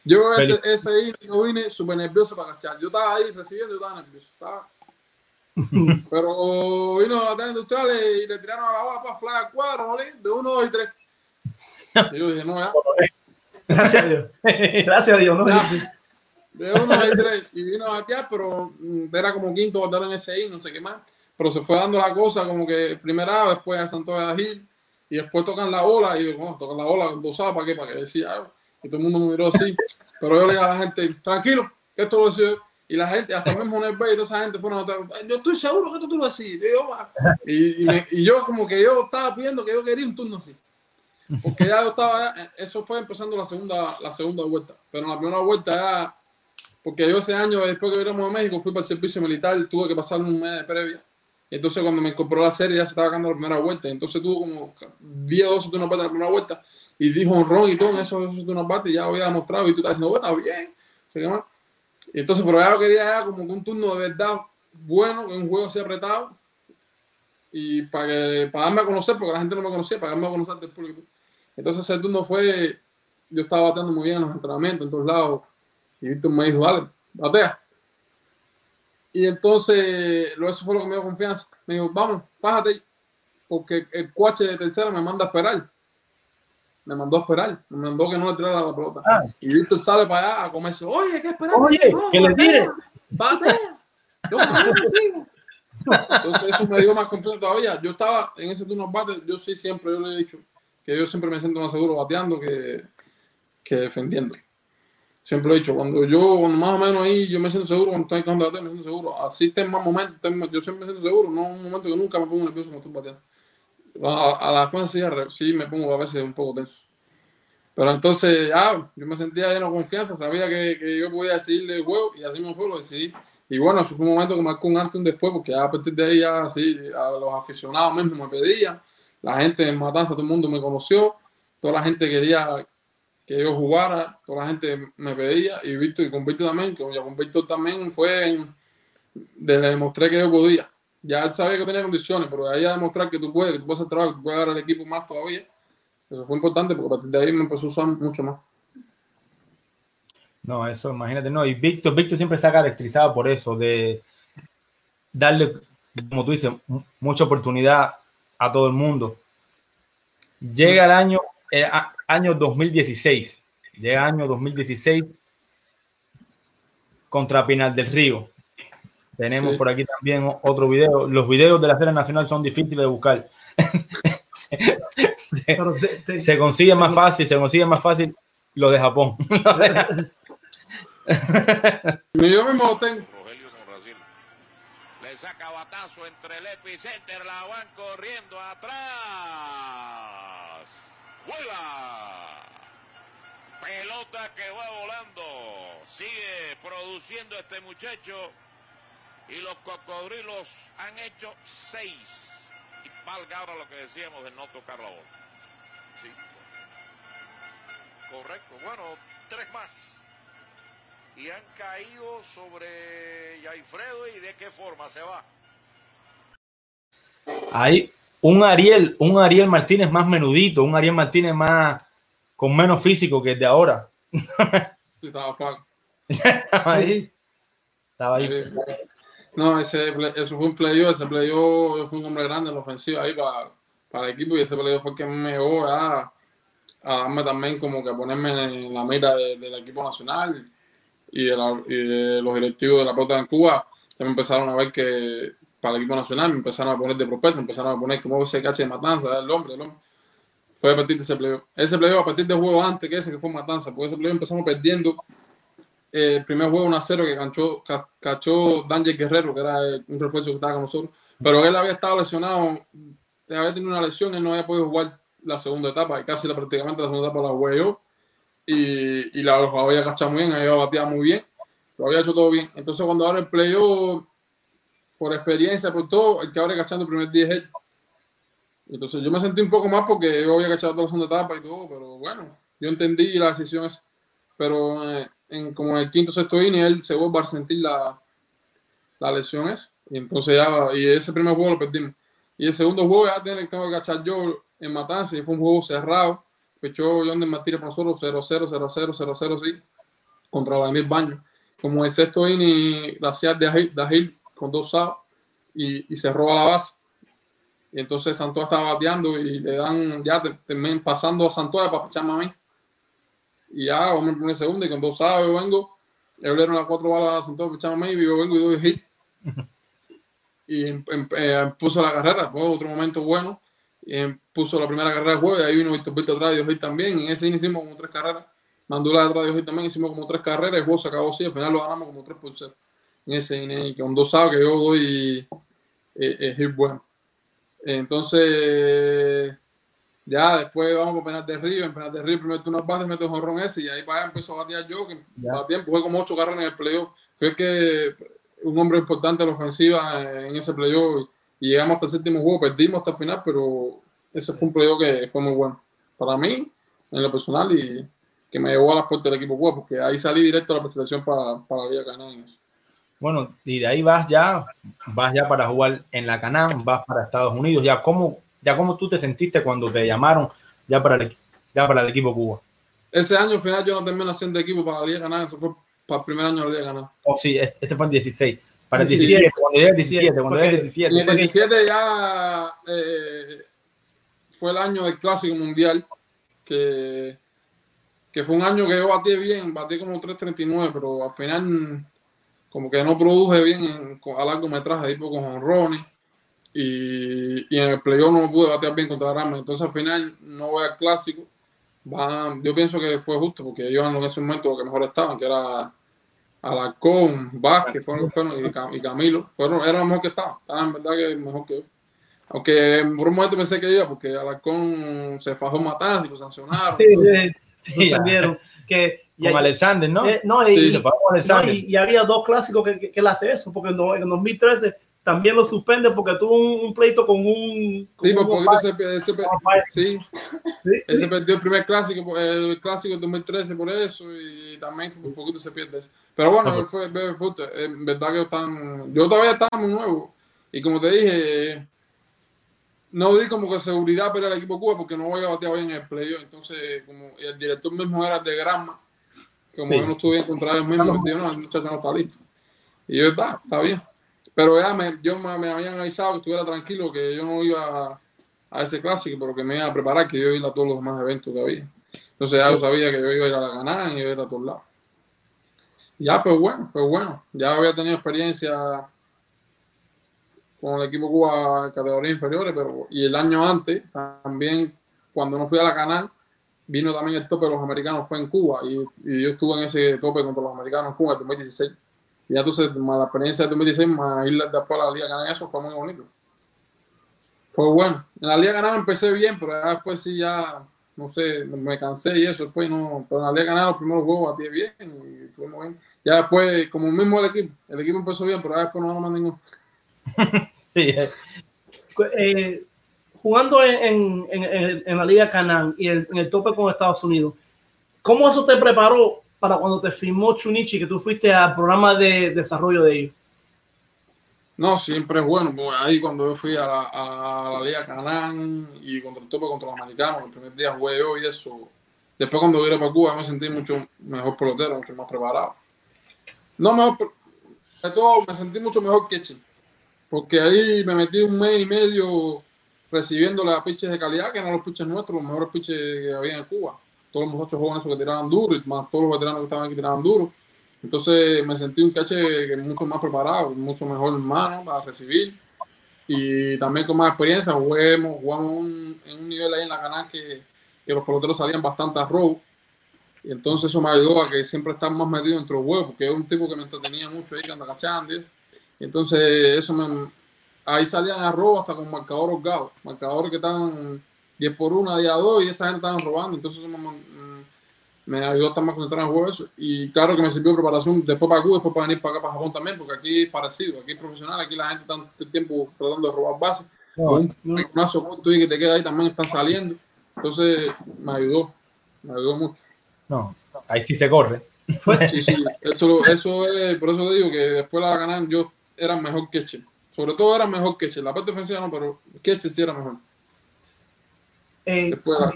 Yo ese, Feliz. ese yo vine súper nervioso para cachar. Yo estaba ahí recibiendo, yo estaba nervioso. estaba- Pero vino a tener industriales y le tiraron a la fly al cuadro, de uno, dos y tres. Y yo dije, no, ya. Gracias a Dios. Gracias a Dios. ¿no? Ya. De uno a tres. Y vino a batear, pero mm, era como quinto bateador en ese inning, no sé qué más. Pero se fue dando la cosa como que primera después a Santo de Gil, y después tocan la bola, y yo, bueno, tocan la con dos ¿para qué? Para que decía algo. Y todo el mundo me miró así. Pero yo le dije a la gente, tranquilo, que esto lo decía. Y la gente, hasta mismo Nesbey y toda esa gente fueron yo estoy seguro que esto tú lo yo, "Va". y, y, me- y yo como que yo estaba pidiendo que yo quería un turno así. Porque ya yo estaba, eso fue empezando la segunda, la segunda vuelta. Pero en la primera vuelta ya, porque yo ese año, después que vinimos a México, fui para el servicio militar, tuve que pasar un mes de previa. Entonces cuando me incorporó la serie ya se estaba ganando la primera vuelta. Entonces tuvo como 10 o 12 turnos en la primera vuelta. Y dijo un ron y todo en esos, esos turnos bate ya había demostrado. Y tú estás diciendo, bueno, está bien. ¿sí, qué más? Y entonces, pero ya quería como un turno de verdad bueno, que un juego así apretado. Y para, para darme a conocer, porque la gente no me conocía, para darme a conocer del público. Entonces ese turno fue, yo estaba bateando muy bien en los entrenamientos, en todos lados. Y Víctor me dijo, dale, batea. Y entonces, lo eso fue lo que me dio confianza. Me dijo, vamos, fájate, porque el coche de tercera me manda a esperar. Me mandó a esperar, me mandó que no le tirara la pelota. Y Víctor sale para allá a comerse. Oye, ¿qué esperar? Oye, que le tire. Batea. Yo. Entonces eso me dio más confianza todavía. Yo estaba en ese turno bate, yo sí siempre, yo le he dicho que yo siempre me siento más seguro bateando que, que defendiendo. Siempre lo he dicho, cuando yo cuando más o menos ahí yo me siento seguro, cuando estoy bateo, me siento seguro. Así está en más momentos, yo siempre me siento seguro, no un momento que nunca me pongo nervioso cuando estoy bateando. A, a la defensa sí, sí me pongo a veces un poco tenso. Pero entonces ya, yo me sentía lleno de confianza, sabía que, que yo podía decidirle el juego y así me fue, lo decidí. Y bueno, eso fue un momento que marcó un antes y un después, porque a partir de ahí ya así, a los aficionados mismos me pedían, la gente en Matanza, todo el mundo me conoció, toda la gente quería que yo jugara, toda la gente me pedía, y Víctor, y con Víctor también, que con Víctor también fue, en- de- demostré que yo podía. Ya él sabía que tenía condiciones, pero de ahí a demostrar que tú puedes, que tú puedes hacer trabajo, que tú puedes dar al equipo más todavía, eso fue importante, porque a partir de ahí me empezó a usar mucho más. No, eso imagínate, no. Y Víctor, Víctor siempre se ha caracterizado por eso, de darle, como tú dices, mu- mucha oportunidad a todo el mundo. Llega el año, eh, año 2016, llega año 2016 contra Pinal del Río. Tenemos Sí. por aquí también otro video. Los videos de la Feria Nacional son difíciles de buscar. se, Pero te- te- se consigue más fácil, se consigue más fácil lo de Japón. Yo mismo lo tengo. Rogelio con Brasil. Le saca batazo entre el epicenter, la van corriendo atrás. ¡Vuela! Pelota que va volando. Sigue produciendo este muchacho. Y los cocodrilos han hecho seis. Y valga ahora lo que decíamos de no tocar la bola. Sí. Correcto. Bueno, tres más. Y han caído sobre Yaifredo y de qué forma se va. Hay un Ariel, un Ariel Martínez más menudito, un Ariel Martínez más con menos físico que el de ahora. Sí, estaba flaco. Estaba ahí. Estaba ahí. No, ese, eso fue un playoff, ese playoff yo fui un hombre grande en la ofensiva ahí para, para el equipo y ese playoff fue el que me llevó a, a darme también como que a ponerme en la mira de- del equipo nacional y de, la- y de los directivos de la pelota en Cuba. Ya me empezaron a ver que para el equipo nacional me empezaron a poner de prospecto, me empezaron a poner como ese cache de matanza, el hombre, el hombre. Fue a partir de ese playoff. Ese playoff a partir del juego antes que ese que fue matanza, porque ese playoff empezamos perdiendo eh, el primer juego 1 a 0 que cachó, ca- cachó Daniel Guerrero, que era un refuerzo que estaba con nosotros, pero él había estado lesionado, había tenido una lesión, él no había podido jugar la segunda etapa, y casi la, prácticamente la segunda etapa la jugué yo, y, y la había cachado muy bien, había bateado muy bien, lo había hecho todo bien. Entonces cuando ahora el playoff, por experiencia, por todo, el que ahora cachando el primer día es él. Entonces yo me sentí un poco más porque yo había cachado toda la segunda etapa y todo, pero bueno, yo entendí la decisión esa. Pero eh, en, como el quinto sexto inning él se vuelve a sentir la, la lesión esa. Y entonces ya, y ese primer juego lo perdimos. Y el segundo juego ya tengo que cachar yo en Matanza y fue un juego cerrado. Pechó John de Martínez por nosotros 0-0, 0-0, 0-0, sí, contra Vladimir Baño. Como el sexto inning, gracias de Agil con dos outs y, y se roba la base. Y entonces Santoa estaba bateando y le dan, ya terminan pasando a Santoa para picharme a mí. Y ya, vamos en primer segundo y con dos outs yo vengo, le dieron las cuatro balas a Santoa picharme a mí y yo vengo y doy hit. Y em- em- eh, puso la carrera, fue otro momento bueno. Y em, puso la primera carrera del juego y ahí vino Víctor Víctor atrás de hit también. Y en ese hicimos como tres carreras. Mandula detrás de hit también hicimos como tres carreras. El juego se acabó así, al final lo ganamos como 3 por 0. Ese inning, y con dos outs que yo doy eh, eh, hit bueno. Entonces, ya después vamos por penal de Río. En penal de Río, el primer turno bate, meto el jonrón ese y ahí para allá empezó a batear yo. Que Ya. a tiempo jugué como ocho carreras en el playoff. Fue el que un hombre importante en la ofensiva en ese playoff y llegamos hasta el séptimo juego, perdimos hasta el final, pero ese fue un playoff que fue muy bueno para mí, en lo personal, y que me llevó a las puertas del equipo Cuba, porque ahí salí directo a la presentación para, para la Liga Canarias. Bueno, y de ahí vas ya, vas ya para jugar en la Canam, vas para Estados Unidos. Ya cómo, ya cómo tú te sentiste cuando te llamaron ya para el, ya para el equipo Cuba. Ese año al final yo no terminé haciendo equipo para la Liga Canarias, eso fue para el primer año de la Liga Canarias. Oh, sí, es- ese fue el 16. Para el 17, 17, cuando llegué el 17, cuando llegué el Y 17. en el fue que- 17 ya eh, fue el año del Clásico Mundial, que, que fue un año que yo batí bien, batí como 3.39, pero al final como que no produje bien en- a largometraje, tipo con honrones, y, y en el playoff no pude batear bien contra Rama, entonces al final no voy al Clásico. Van- yo pienso que fue justo, porque ellos en ese momento que mejor estaban, que era Alarcón, Vázquez, fueron, fueron, y, Cam- y Camilo, fueron, eran los mejor que estaban, estaban en verdad que mejor que yo. Aunque por un momento pensé que iba, porque Alarcón se fajó matanza y lo sancionaron. Sí, entonces- sí, suspendieron. Que, Con Alexander, ¿no? Eh, no, y, no, había dos clásicos que, que, que él hace eso, porque en, do- en 2013 también lo suspende porque tuvo un, un pleito con un. con Sí, por un poquito umpire. se, ese umpire. sí, Sí, él se sí. perdió el primer clásico, el clásico del 2013 por eso, y también por poquito se pierde eso. Pero bueno, él fue, fue, fue- en verdad que están, yo todavía estaba muy nuevo, y como te dije, no di como que seguridad para el equipo Cuba porque no voy a batear bien en el playoff, entonces como el director mismo era de Granma, como Sí. yo no estuve en contra de ellos mismos, me dijo, no, el muchacho no está listo. Y yo, está, está bien. Pero ya me, yo me, me habían avisado que estuviera tranquilo, que yo no iba a, a ese clásico, pero que me iba a preparar, que yo iba a ir a todos los demás eventos que había. Entonces ya yo sabía que yo iba a ir a la ganada y iba a ir a todos lados. Y ya fue bueno, fue bueno. Ya había tenido experiencia con el equipo Cuba en categorías inferiores, pero y el año antes, también cuando no fui a la canal, vino también el tope de los americanos, fue en Cuba, y, y yo estuve en ese tope contra los americanos en Cuba en 2016. Y ya entonces, más la experiencia de 2016, más ir después a la Liga Canal, eso fue muy bonito. Fue bueno. En la Liga Canal empecé bien, pero ya después sí ya, no sé, me cansé y eso, después no, pero en la Liga Canal los primeros juegos batí bien y estuvimos bien. Ya después, como mismo el equipo, el equipo empezó bien, pero ya después no ganó más ninguno. Sí, eh, Eh, jugando en, en- en- en la Liga Canán y en el tope con Estados Unidos, ¿cómo eso te preparó para cuando te firmó Chunichi, que tú fuiste al programa de desarrollo de ellos? No, siempre es bueno. ahí cuando yo fui a la, Liga Canán y contra el tope contra los americanos, el primer día jugué yo y eso. Después cuando vine para Cuba me sentí mucho mejor pelotero, mucho más preparado. No mejor, de todo me sentí mucho mejor que Che. Porque ahí me metí un mes y medio recibiendo las pitches de calidad, que eran los pitches nuestros, los mejores pitches que había en Cuba. Todos los muchachos jóvenes que tiraban duro, y más todos los veteranos que estaban aquí tiraban duro. Entonces me sentí un cache mucho más preparado, mucho mejor en mano para recibir y también con más experiencia. Jugamos, jugamos un- en un nivel ahí en la canal que, que los peloteros salían bastante a robo y entonces eso me ayudó a que siempre estar más metido entre los huevos, porque es un tipo que me entretenía mucho ahí, que anda cachando. entonces eso me, ahí salían a robo hasta con marcadores holgados, marcadores que estaban 10 por 1, día 2 y esa gente estaban robando. Entonces eso me, me- me ayudó a estar más concentrado en el juego eso. Y claro que me sirvió de preparación después para Cuba, después para venir para acá, para Japón también, porque aquí es parecido, aquí es profesional, aquí la gente está todo el tiempo tratando de robar bases. Con un corto y que te queda ahí también están saliendo. Entonces me ayudó, me ayudó mucho. No, ahí sí se corre. Sí, sí, eso, eso es, por eso digo que después la ganan yo era mejor que Che. Sobre todo era mejor que Che. La parte defensiva no, pero Che sí era mejor. Eh, Después la-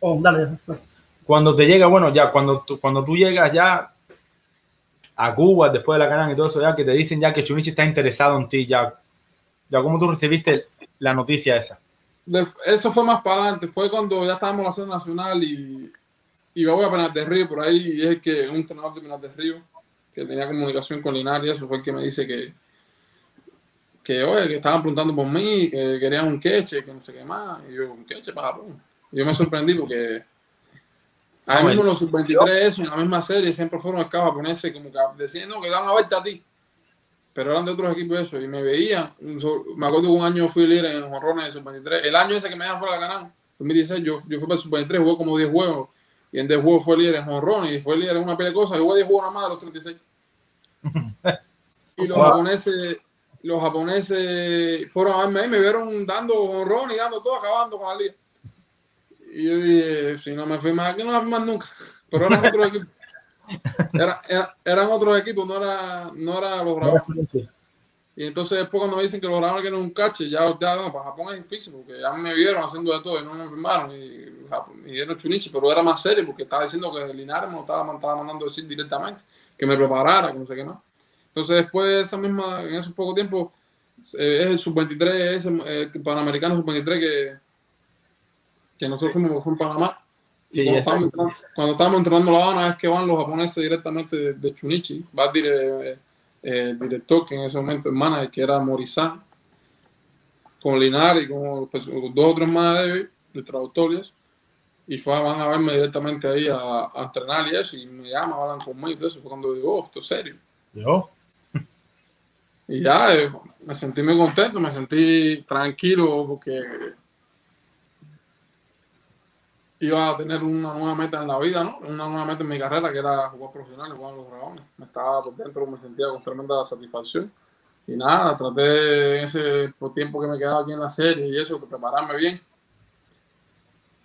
oh, dale, dale. Cuando te llega, bueno, ya cuando tú, cuando tú llegas ya a Cuba, después de la canal y todo eso, ya que te dicen ya que Chunichi está interesado en ti, ya, ya cómo tú recibiste la noticia esa. de- eso fue más para adelante. Fue cuando ya estábamos en la serie nacional y, y me voy a Penal de Río por ahí. Y es que un entrenador de Penal de Río que tenía comunicación con Linares y eso fue el que me dice que, que oye, que estaban preguntando por mí, que querían un queche, que no sé qué más. Y yo, un queche para Japón. Y yo me sorprendí porque Ah, ahí mismo los sub-23, eso, en la misma serie, siempre fueron escasos japoneses, como que decían, no, que dan a verte a ti. Pero eran de otros equipos eso, y me veían. Me acuerdo que un año fui líder en jorrones de sub-23. El año ese que me dejan fuera de la canal, 2016, yo, yo fui para el sub-23, jugué como 10 juegos. Y en 10 juegos fue líder en jorrones, y fue líder en una pila de cosas. Y jugué 10 juegos nada más de los 36. Y los japoneses, los japoneses fueron a verme ahí, me vieron dando jonrón y dando todo, acabando con la liga. Y yo dije, si no me fui más aquí, no me fui más nunca. Pero eran otros equipos. Era- era- eran otros equipos, no era, no era los Bravos. Y entonces después cuando me dicen que los Bravos quieren un cache, ya, ya no, para Japón es difícil, porque ya me vieron haciendo de todo y no me firmaron. Y, y dieron Chunichi, pero era más serio, porque estaba diciendo que Linares me lo estaba, estaba mandando decir directamente, que me preparara, que no sé qué más. Entonces después de esa misma, en ese poco tiempo, eh, es el sub-23, ese eh, panamericano sub-23 que, que nosotros fuimos, fue en Panamá. Y Sí, cuando, estábamos, entrando- cuando estábamos entrenando La Habana es que van los japoneses directamente de, de Chunichi. Va el, dire- eh, el director que en ese momento el manager, que era Morizán, con Linares y con pues, dos o tres más de ellos, de traductores. Y fue, van a verme directamente ahí a, a entrenar y eso. Y me llaman, hablan conmigo y todo eso. Fue cuando digo, oh, esto es serio. Yo. Y ya eh, me sentí muy contento, me sentí tranquilo porque iba a tener una nueva meta en la vida, ¿no? Una nueva meta en mi carrera que era jugar profesional jugar en los dragones. Me estaba por dentro, me sentía con tremenda satisfacción. Y nada, traté en ese tiempo que me quedaba aquí en la serie y eso, de prepararme bien.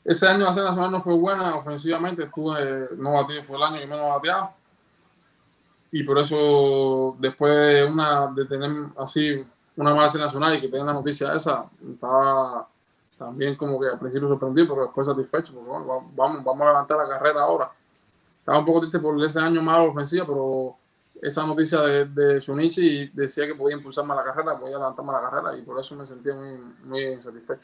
Ese año la serie nacional no fue buena ofensivamente, estuve no batí, fue el año que menos bateaba y por eso después una de tener así una mala nacional y que tenga la noticia esa estaba también como que al principio sorprendido pero después satisfecho porque bueno, va- vamos, vamos a levantar la carrera ahora. Estaba un poco triste por ese año malo ofensiva pero esa noticia de, de Shunichi decía que podía impulsarme la carrera podía levantarme la carrera y por eso me sentía muy, muy satisfecho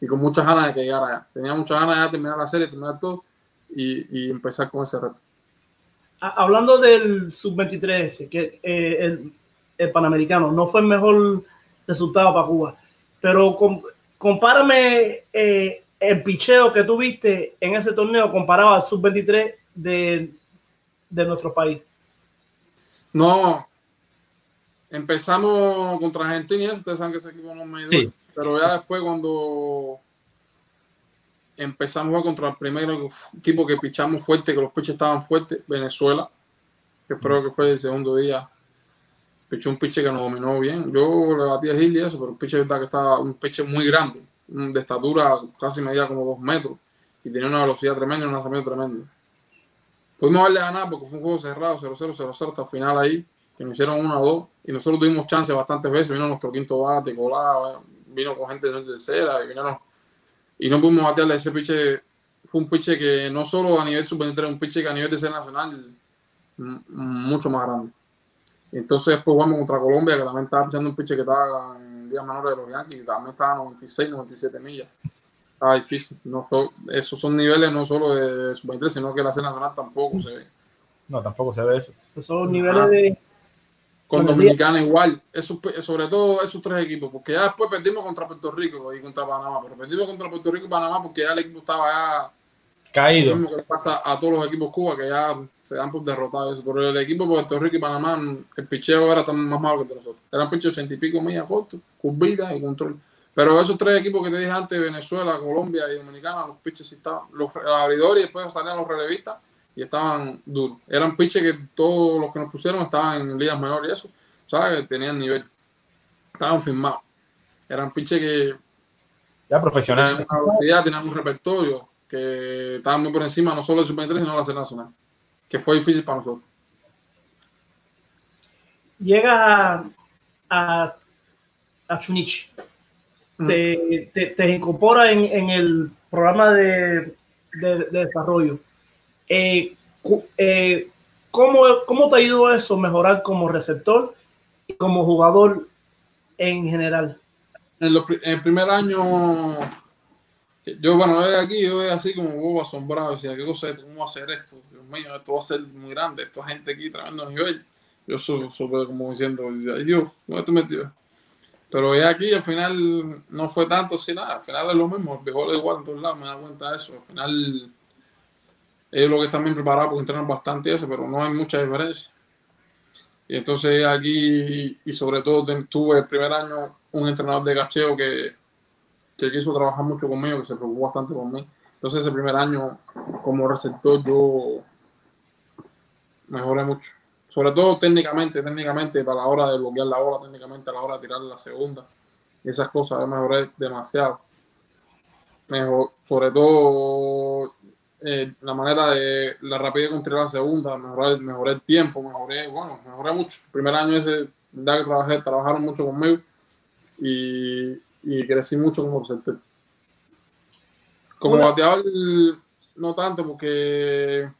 y con muchas ganas de que llegara allá tenía muchas ganas de terminar la serie terminar todo y, empezar con ese reto. A- Hablando del sub-23 ese, que eh, el, el panamericano no fue el mejor resultado para Cuba, pero com- compárame eh, el picheo que tuviste en ese torneo comparado al sub-23 de, de nuestro país. No. Empezamos contra Argentina ustedes saben que ese equipo no me. Sí. Pero ya después cuando empezamos a contra el primer equipo que pichamos fuerte, que los piches estaban fuertes, Venezuela, que creo que fue el segundo día. Pichó un piche que nos dominó bien. Yo le batí a Gil y eso, pero el piche verdad que estaba un piche muy grande. de estatura, casi medía como dos metros, y tenía una velocidad tremenda un lanzamiento tremendo. Pudimos a ganar porque fue un juego cerrado, 0-0, 0-0 hasta el final ahí, que nos hicieron 1-2, y nosotros tuvimos chance bastantes veces, vino nuestro quinto bate, colado, vino con gente de tercera, y vinieron, y no pudimos batearle ese piche, fue un piche que no solo a nivel sub-23, un piche que a nivel de ser nacional, mucho más grande. Entonces después jugamos contra Colombia, que también estaba echando un pitcher que estaba en días menores de los Yankees, y también estaba a 96, 97 millas. Estaba difícil. No so- esos son niveles no solo de sub-23, sino que la escena nacional tampoco se ve. No, tampoco se ve eso. Esos son los niveles de. Con Dominicana igual, esos sobre todo esos tres equipos, porque ya después perdimos contra Puerto Rico y contra Panamá, pero perdimos contra Puerto Rico y Panamá porque ya el equipo estaba ya Caído. Lo mismo que pasa a todos los equipos Cuba que ya se dan por derrotados. Pero el equipo de Puerto Rico y Panamá, el picheo era tan más malo que nosotros. Eran picheos ochenta y pico millas cortos, curvitas y control. Pero esos tres equipos que te dije antes, Venezuela, Colombia y Dominicana, los pitches sí estaban, los abridores y después salían los relevistas y estaban duros. Eran pitches que todos los que nos pusieron estaban en ligas menores y eso, ¿sabes? Tenían nivel. Estaban firmados. Eran pitches que Ya profesional. tenían una velocidad, tenían un repertorio que estaban muy por encima no solo del Sub-23, sino de la serie nacional. Que fue difícil para nosotros. Llegas a, a, a Chunichi. Te, te, te incorpora en, en el programa de, de, de desarrollo. Eh, eh, ¿cómo, ¿Cómo te ha ido eso mejorar como receptor y como jugador en general? En, en el primer año, yo, bueno, aquí, yo de así como asombrado, decía, ¿qué cosa es? ¿Cómo hacer esto? Dios mío, esto va a ser muy grande, esta gente aquí, tremendo nivel. Yo su- supe como diciendo, ay Dios, ¿dónde te metió? Pero ya aquí al final no fue tanto así nada, al final es lo mismo, el béisbol es igual en todos lados, me da cuenta de eso. Al final ellos lo que están bien preparados porque entrenan bastante eso, pero no hay mucha diferencia. Y entonces aquí, y sobre todo tuve el primer año un entrenador de cacheo que, que quiso trabajar mucho conmigo, que se preocupó bastante por mí. Entonces ese primer año como receptor yo mejoré mucho. Sobre todo técnicamente, técnicamente para la hora de bloquear la bola, técnicamente a la hora de tirar la segunda. Esas cosas yo mejoré demasiado. Mejor, sobre todo eh, la manera de la rapidez con tirar la segunda, mejoré, mejoré el tiempo, mejoré, bueno, mejoré mucho. El primer año ese, verdad que trabajé, trabajaron mucho conmigo y, y crecí mucho como receptor. Como bateador, no tanto, porque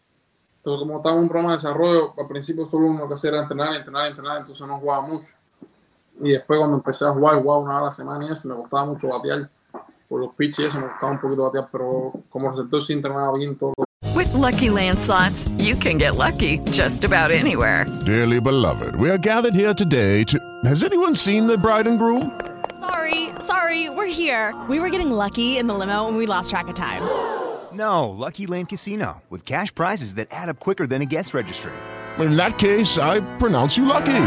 pero como estaba en un programa de desarrollo, al principio solo uno que hacía era entrenar, entrenar, entrenar, entonces no jugaba mucho. Y después cuando empecé a jugar, jugaba una hora a la semana y eso, me costaba mucho batear. Por los pitches y eso, me costaba un poquito batear, pero como receptor sí entrenaba bien todo. With Lucky Land slots, you can get lucky just about anywhere. Dearly beloved, we are gathered here today to. Has anyone seen the bride and groom? Sorry, sorry, we're here. We were getting lucky in the limo and we lost track of time. No, Lucky Land Casino, with cash prizes that add up quicker than a guest registry. In that case, I pronounce you lucky.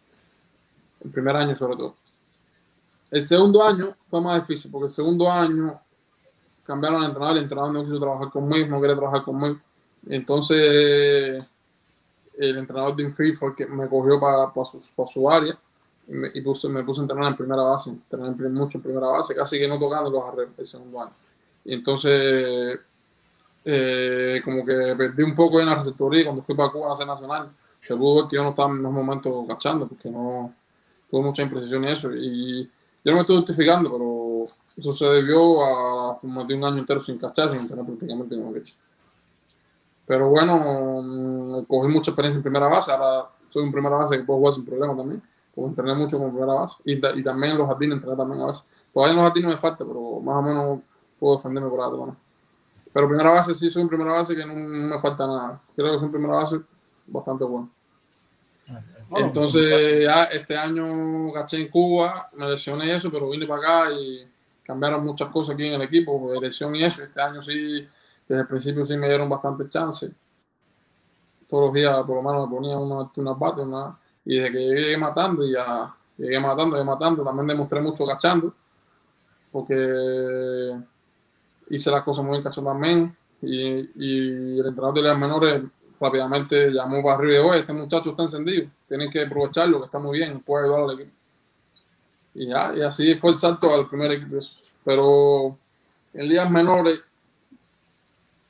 El primer año sobre todo. El segundo año fue más difícil porque el segundo año cambiaron al entrenador, el entrenador no quiso trabajar conmigo, no quería trabajar conmigo. Entonces el entrenador de infield fue me cogió para su, pa su área y, me, y puse, me puse a entrenar en primera base, entrenar mucho en primera base, casi que no tocando los arreglos el segundo año. Y entonces eh, como que perdí un poco en la receptoría cuando fui para Cuba a serie nacional. Se pudo ver que yo no estaba en los momentos cachando porque no tuve mucha imprecisión y eso. Y yo no me estoy justificando, pero eso se debió a de un año entero sin cachar, sin tener prácticamente ningún caché. Pero bueno, mm, cogí mucha experiencia en primera base. Ahora soy un primera base que puedo jugar sin problema también. Puedo entrenar mucho como primera base. Y, y también en los jardines entrenar también a veces. Todavía en los jardines me falta, pero más o menos puedo defenderme por atrás. ¿no? Pero primera base sí soy en primera base que no, no me falta nada. Creo que soy en primera base bastante bueno. Bueno, Entonces ya este año gaché en Cuba, me lesioné y eso, pero vine para acá y cambiaron muchas cosas aquí en el equipo, de lesión y eso. Este año sí, desde el principio sí me dieron bastante chance. Todos los días por lo menos me ponía unas una bates, una, y desde que llegué matando y ya llegué matando, llegué matando, también demostré mucho cachando, porque hice las cosas muy bien cachando también. Y, y el entrenador de las menores rápidamente llamó para arriba y "Oye, este muchacho está encendido, tienen que aprovecharlo, que está muy bien, puede ayudar al equipo. Y ya, y así fue el salto al primer equipo. Pero en ligas menores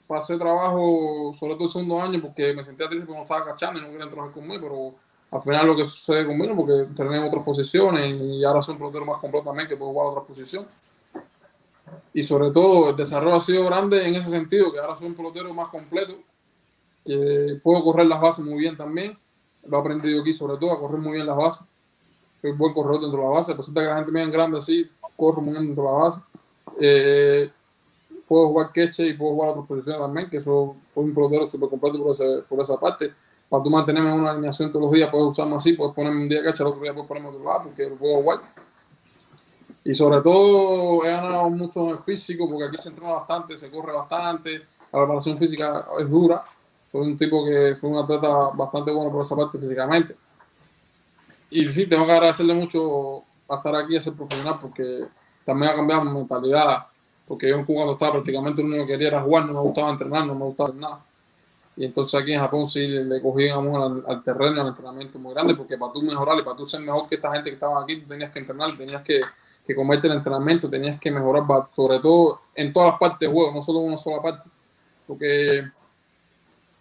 pasé trabajo, sobre todo el segundo año, porque me sentía triste porque no estaba cachando y no querían trabajar conmigo, pero al final lo que sucede conmigo, porque entrené en otras posiciones y ahora soy un pelotero más completo también que puedo jugar otras posiciones. Y sobre todo el desarrollo ha sido grande en ese sentido, que ahora soy un pelotero más completo, puedo correr las bases muy bien también. Lo he aprendido aquí sobre todo, a correr muy bien las bases. Soy buen corredor dentro de la base, a pesar de que la gente me ven grande así, corro muy bien dentro de la base. Eh, puedo jugar queche y puedo jugar a otras posiciones también, que eso fue un pelotero súper completo por, esa parte. Para tú mantenerme en una alineación todos los días, puedes usarme así, puedes ponerme un día queche, el otro día puedes ponerme otro lado, porque lo puedo jugar. Y sobre todo he ganado mucho en el físico, porque aquí se entrena bastante, se corre bastante, la preparación física es dura. Soy un tipo que fue un atleta bastante bueno por esa parte físicamente. Y sí, tengo que agradecerle mucho a estar aquí a ser profesional, porque también ha cambiado mi mentalidad. Porque yo en cuando estaba prácticamente lo único que quería era jugar, no me gustaba entrenar, no me gustaba hacer nada. Y entonces aquí en Japón sí le, cogí amor al, al terreno, al entrenamiento muy grande, porque para tú mejorar y para tú ser mejor que esta gente que estaba aquí, tú tenías que entrenar, tenías que, que comerte el entrenamiento, tenías que mejorar, sobre todo en todas las partes del juego, no solo en una sola parte. Porque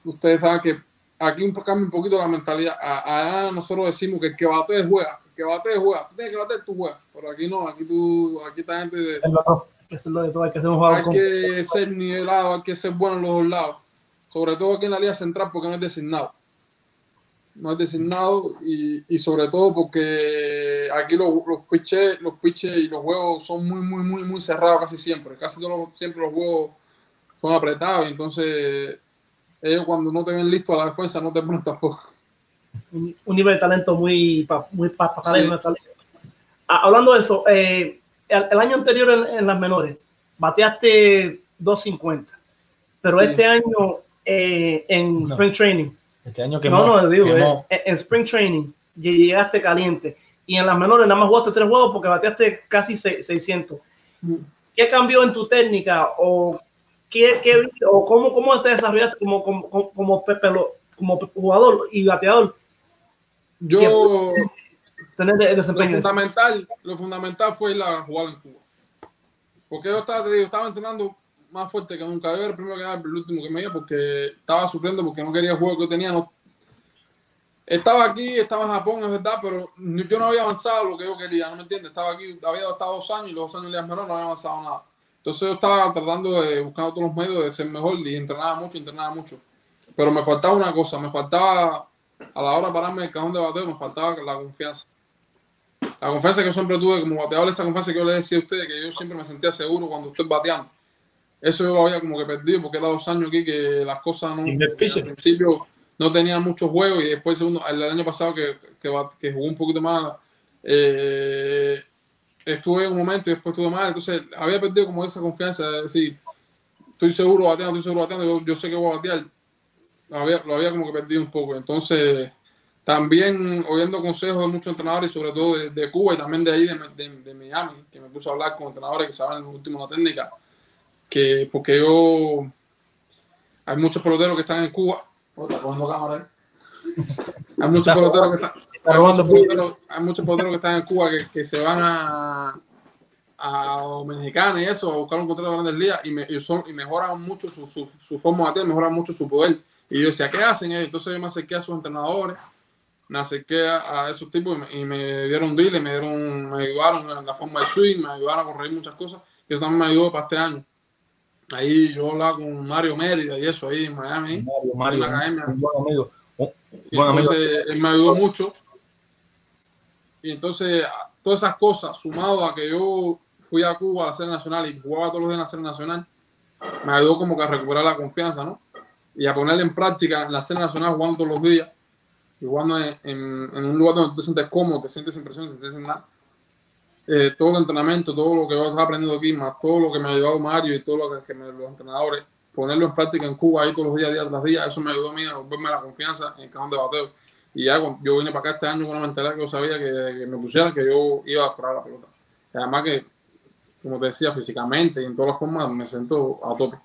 ustedes saben que aquí un, cambia un poquito la mentalidad. Allá nosotros decimos que el que bate juega, el que bate juega, tú tienes que bater, tú juegas. Pero aquí no, aquí tú, aquí esta gente de, Es lo- hay que hacerlo de todo, hay que hacer un hay con- que ser nivelado, hay que ser bueno en los dos lados. Sobre todo aquí en la Liga Central porque no es designado. No es designado y, y sobre todo porque aquí los, los pitches los pitches y los juegos son muy, muy, muy, muy cerrados casi siempre. Casi todos los- siempre los juegos son apretados y entonces ellos cuando no te ven listo a la defensa no te ponen tampoco. un, un nivel de talento muy muy pa, Sí. Ah, hablando de eso, eh, el, el año anterior en, en las menores bateaste 250, pero Sí. este año eh, en No. Spring Training, Este año no, quemó, no, digo, quemó. eh, en Spring Training llegaste caliente y en las menores nada más jugaste tres juegos porque bateaste casi se- 600. ¿Qué cambió en tu técnica o qué, qué- o cómo, cómo te desarrollaste como, como, como, como jugador y bateador? Yo, tener lo fundamental, lo fundamental fue la jugar en Cuba. Porque yo estaba, te digo, estaba entrenando más fuerte que nunca. Yo era el primero que daba, el último que me iba porque estaba sufriendo porque no quería el juego que yo tenía. No. Estaba aquí, estaba en Japón, es verdad, pero yo no había avanzado lo que yo quería, ¿no me entiendes? Estaba aquí, había estado dos años y los dos años de no había avanzado nada. Entonces yo estaba tratando de buscar todos los medios de ser mejor y entrenaba mucho, entrenaba mucho. Pero me faltaba una cosa, me faltaba a la hora de pararme el cajón de bateo, me faltaba la confianza. La confianza que yo siempre tuve como bateador, esa confianza que yo le decía a ustedes, que yo siempre me sentía seguro cuando estoy bateando. Eso yo lo había como que perdido porque era dos años aquí que las cosas no. El Al principio no tenía muchos juegos y después segundo, el año pasado que, que, jugué un poquito más, eh, estuve en un momento y después estuve mal. Entonces había perdido como esa confianza de decir, estoy seguro bateando, estoy seguro bateando, yo, yo sé que voy a batear. Lo había, lo había como que perdido un poco. Entonces también oyendo consejos de muchos entrenadores, sobre todo de, de Cuba y también de ahí, de, de- de Miami, que me puso a hablar con entrenadores que saben lo último la técnica, que porque yo, hay muchos peloteros que están en Cuba, Oh, cámara hay muchos peloteros que están, está hay muchos peloteros, hay muchos peloteros que están en Cuba que, que se van a a Dominicana y eso, a buscar un contrato de grandes ligas y, me, y, son, y mejoran mucho su, su, su forma de bater, mejoran mucho su poder. Y yo decía, ¿qué hacen ellos? Entonces yo me acerqué a sus entrenadores, me acerqué a, a esos tipos y me, y me dieron drill, me, dieron, me ayudaron en la forma de swing, me ayudaron a corregir muchas cosas. Y eso también me ayudó para este año. Ahí yo hablaba con Mario Mérida y eso ahí en Miami, Mario, en Mario, la academia. un buen amigo. Un Y buen amigo. entonces él me ayudó mucho. Y entonces todas esas cosas, sumado a que yo fui a Cuba a la serie nacional y jugaba todos los días en la serie nacional, me ayudó como que a recuperar la confianza, ¿no? Y a ponerla en práctica en la serie nacional jugando todos los días y jugando en, un lugar donde te sientes cómodo, te sientes sin sin sientes nada. Eh, todo el entrenamiento, todo lo que estaba aprendiendo aquí, más todo lo que me ha ayudado Mario y todo lo que, los entrenadores, ponerlo en práctica en Cuba ahí todos los días, día tras día, eso me ayudó a mí a volverme la confianza en el cajón de bateo. Y ya cuando yo vine para acá este año con una mentalidad que yo sabía que, que me pusieran, que yo iba a furar la pelota. Y además que, como te decía, físicamente y en todas las formas me siento a tope.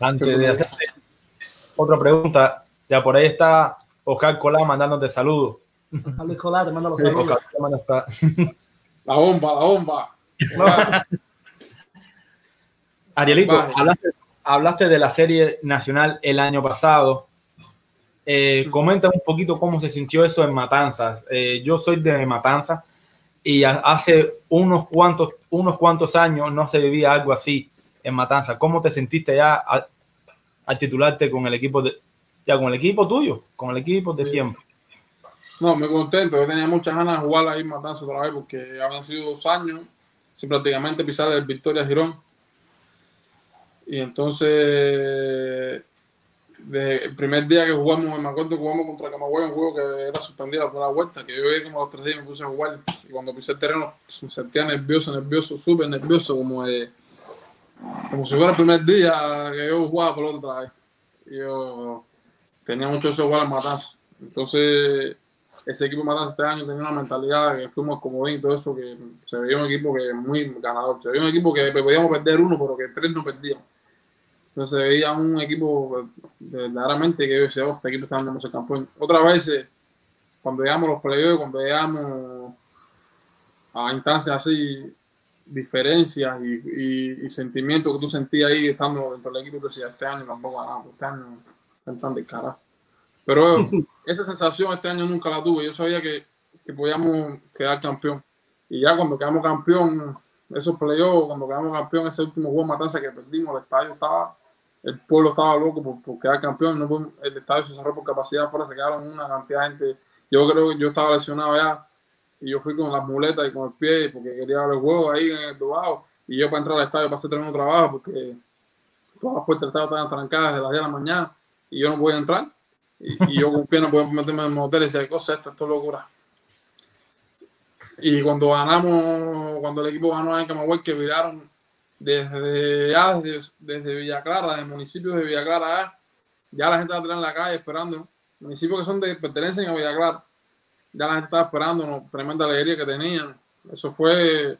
Antes de hacerte otra pregunta, ya por ahí está Oscar Colá mandándote saludos. Carlos Colá, te manda los saludos. La bomba, la bomba. Arielito, hablaste, hablaste de la serie nacional el año pasado. Eh, comenta un poquito cómo se sintió eso en Matanzas. Eh, yo soy de Matanzas y hace unos cuantos, unos cuantos años no se vivía algo así en Matanzas. ¿Cómo te sentiste ya al, titularte con el equipo de, ya con el equipo tuyo, con el equipo de siempre? No, muy contento. Yo tenía muchas ganas de jugar ahí en Matanza otra vez porque habían sido dos años sin prácticamente pisar el Victoria Girón. Y entonces, desde el primer día que jugamos, me acuerdo que jugamos contra Camagüey, un juego que era suspendida la vuelta, que yo llegué como a los tres días y me puse a jugar. Y cuando pisé el terreno, me sentía nervioso, nervioso, súper nervioso, como, como si fuera el primer día que yo jugaba por otra vez. Yo tenía mucho de jugar en Matanza. Entonces, ese equipo de Matanza este año tenía una mentalidad que fuimos como y todo eso, que se veía un equipo que muy ganador. Se veía un equipo que podíamos perder uno, pero que tres no perdíamos. Entonces se veía un equipo verdaderamente que yo decía, "Oh, este equipo está dando ser campeón. Otras veces, cuando llegamos a los playoffs, cuando llegamos a instancias así, diferencias y, y- y sentimientos que tú sentías ahí estando dentro del equipo, tú decías, este año tampoco ganamos, este año están tan de carajo. Pero esa sensación este año nunca la tuve. Yo sabía que, que podíamos quedar campeón. Y ya cuando quedamos campeón, esos playoffs, cuando quedamos campeón, ese último juego matanza que perdimos, el estadio estaba, el pueblo estaba loco por, por quedar campeón. No el estadio se cerró por capacidad afuera, se quedaron una cantidad de gente. Yo creo que yo estaba lesionado ya y yo fui con las muletas y con el pie porque quería ver el juego ahí en el Dubao. Y yo para entrar al estadio para hacer tremendo trabajo porque todas las puertas estaban trancadas desde las 10 de la mañana y yo no podía entrar. Y, yo con pie no podía meterme en el motel y decía, cosa esta, esto es locura. Y cuando ganamos, cuando el equipo ganó en Camagüey, que viraron desde, ya desde, desde Villa Clara, del municipio de Villa Clara, ya, la gente estaba en la calle esperando. Municipios que son de pertenecen a Villa Clara. Ya la gente estaba esperando, ¿no? tremenda alegría que tenían. Eso fue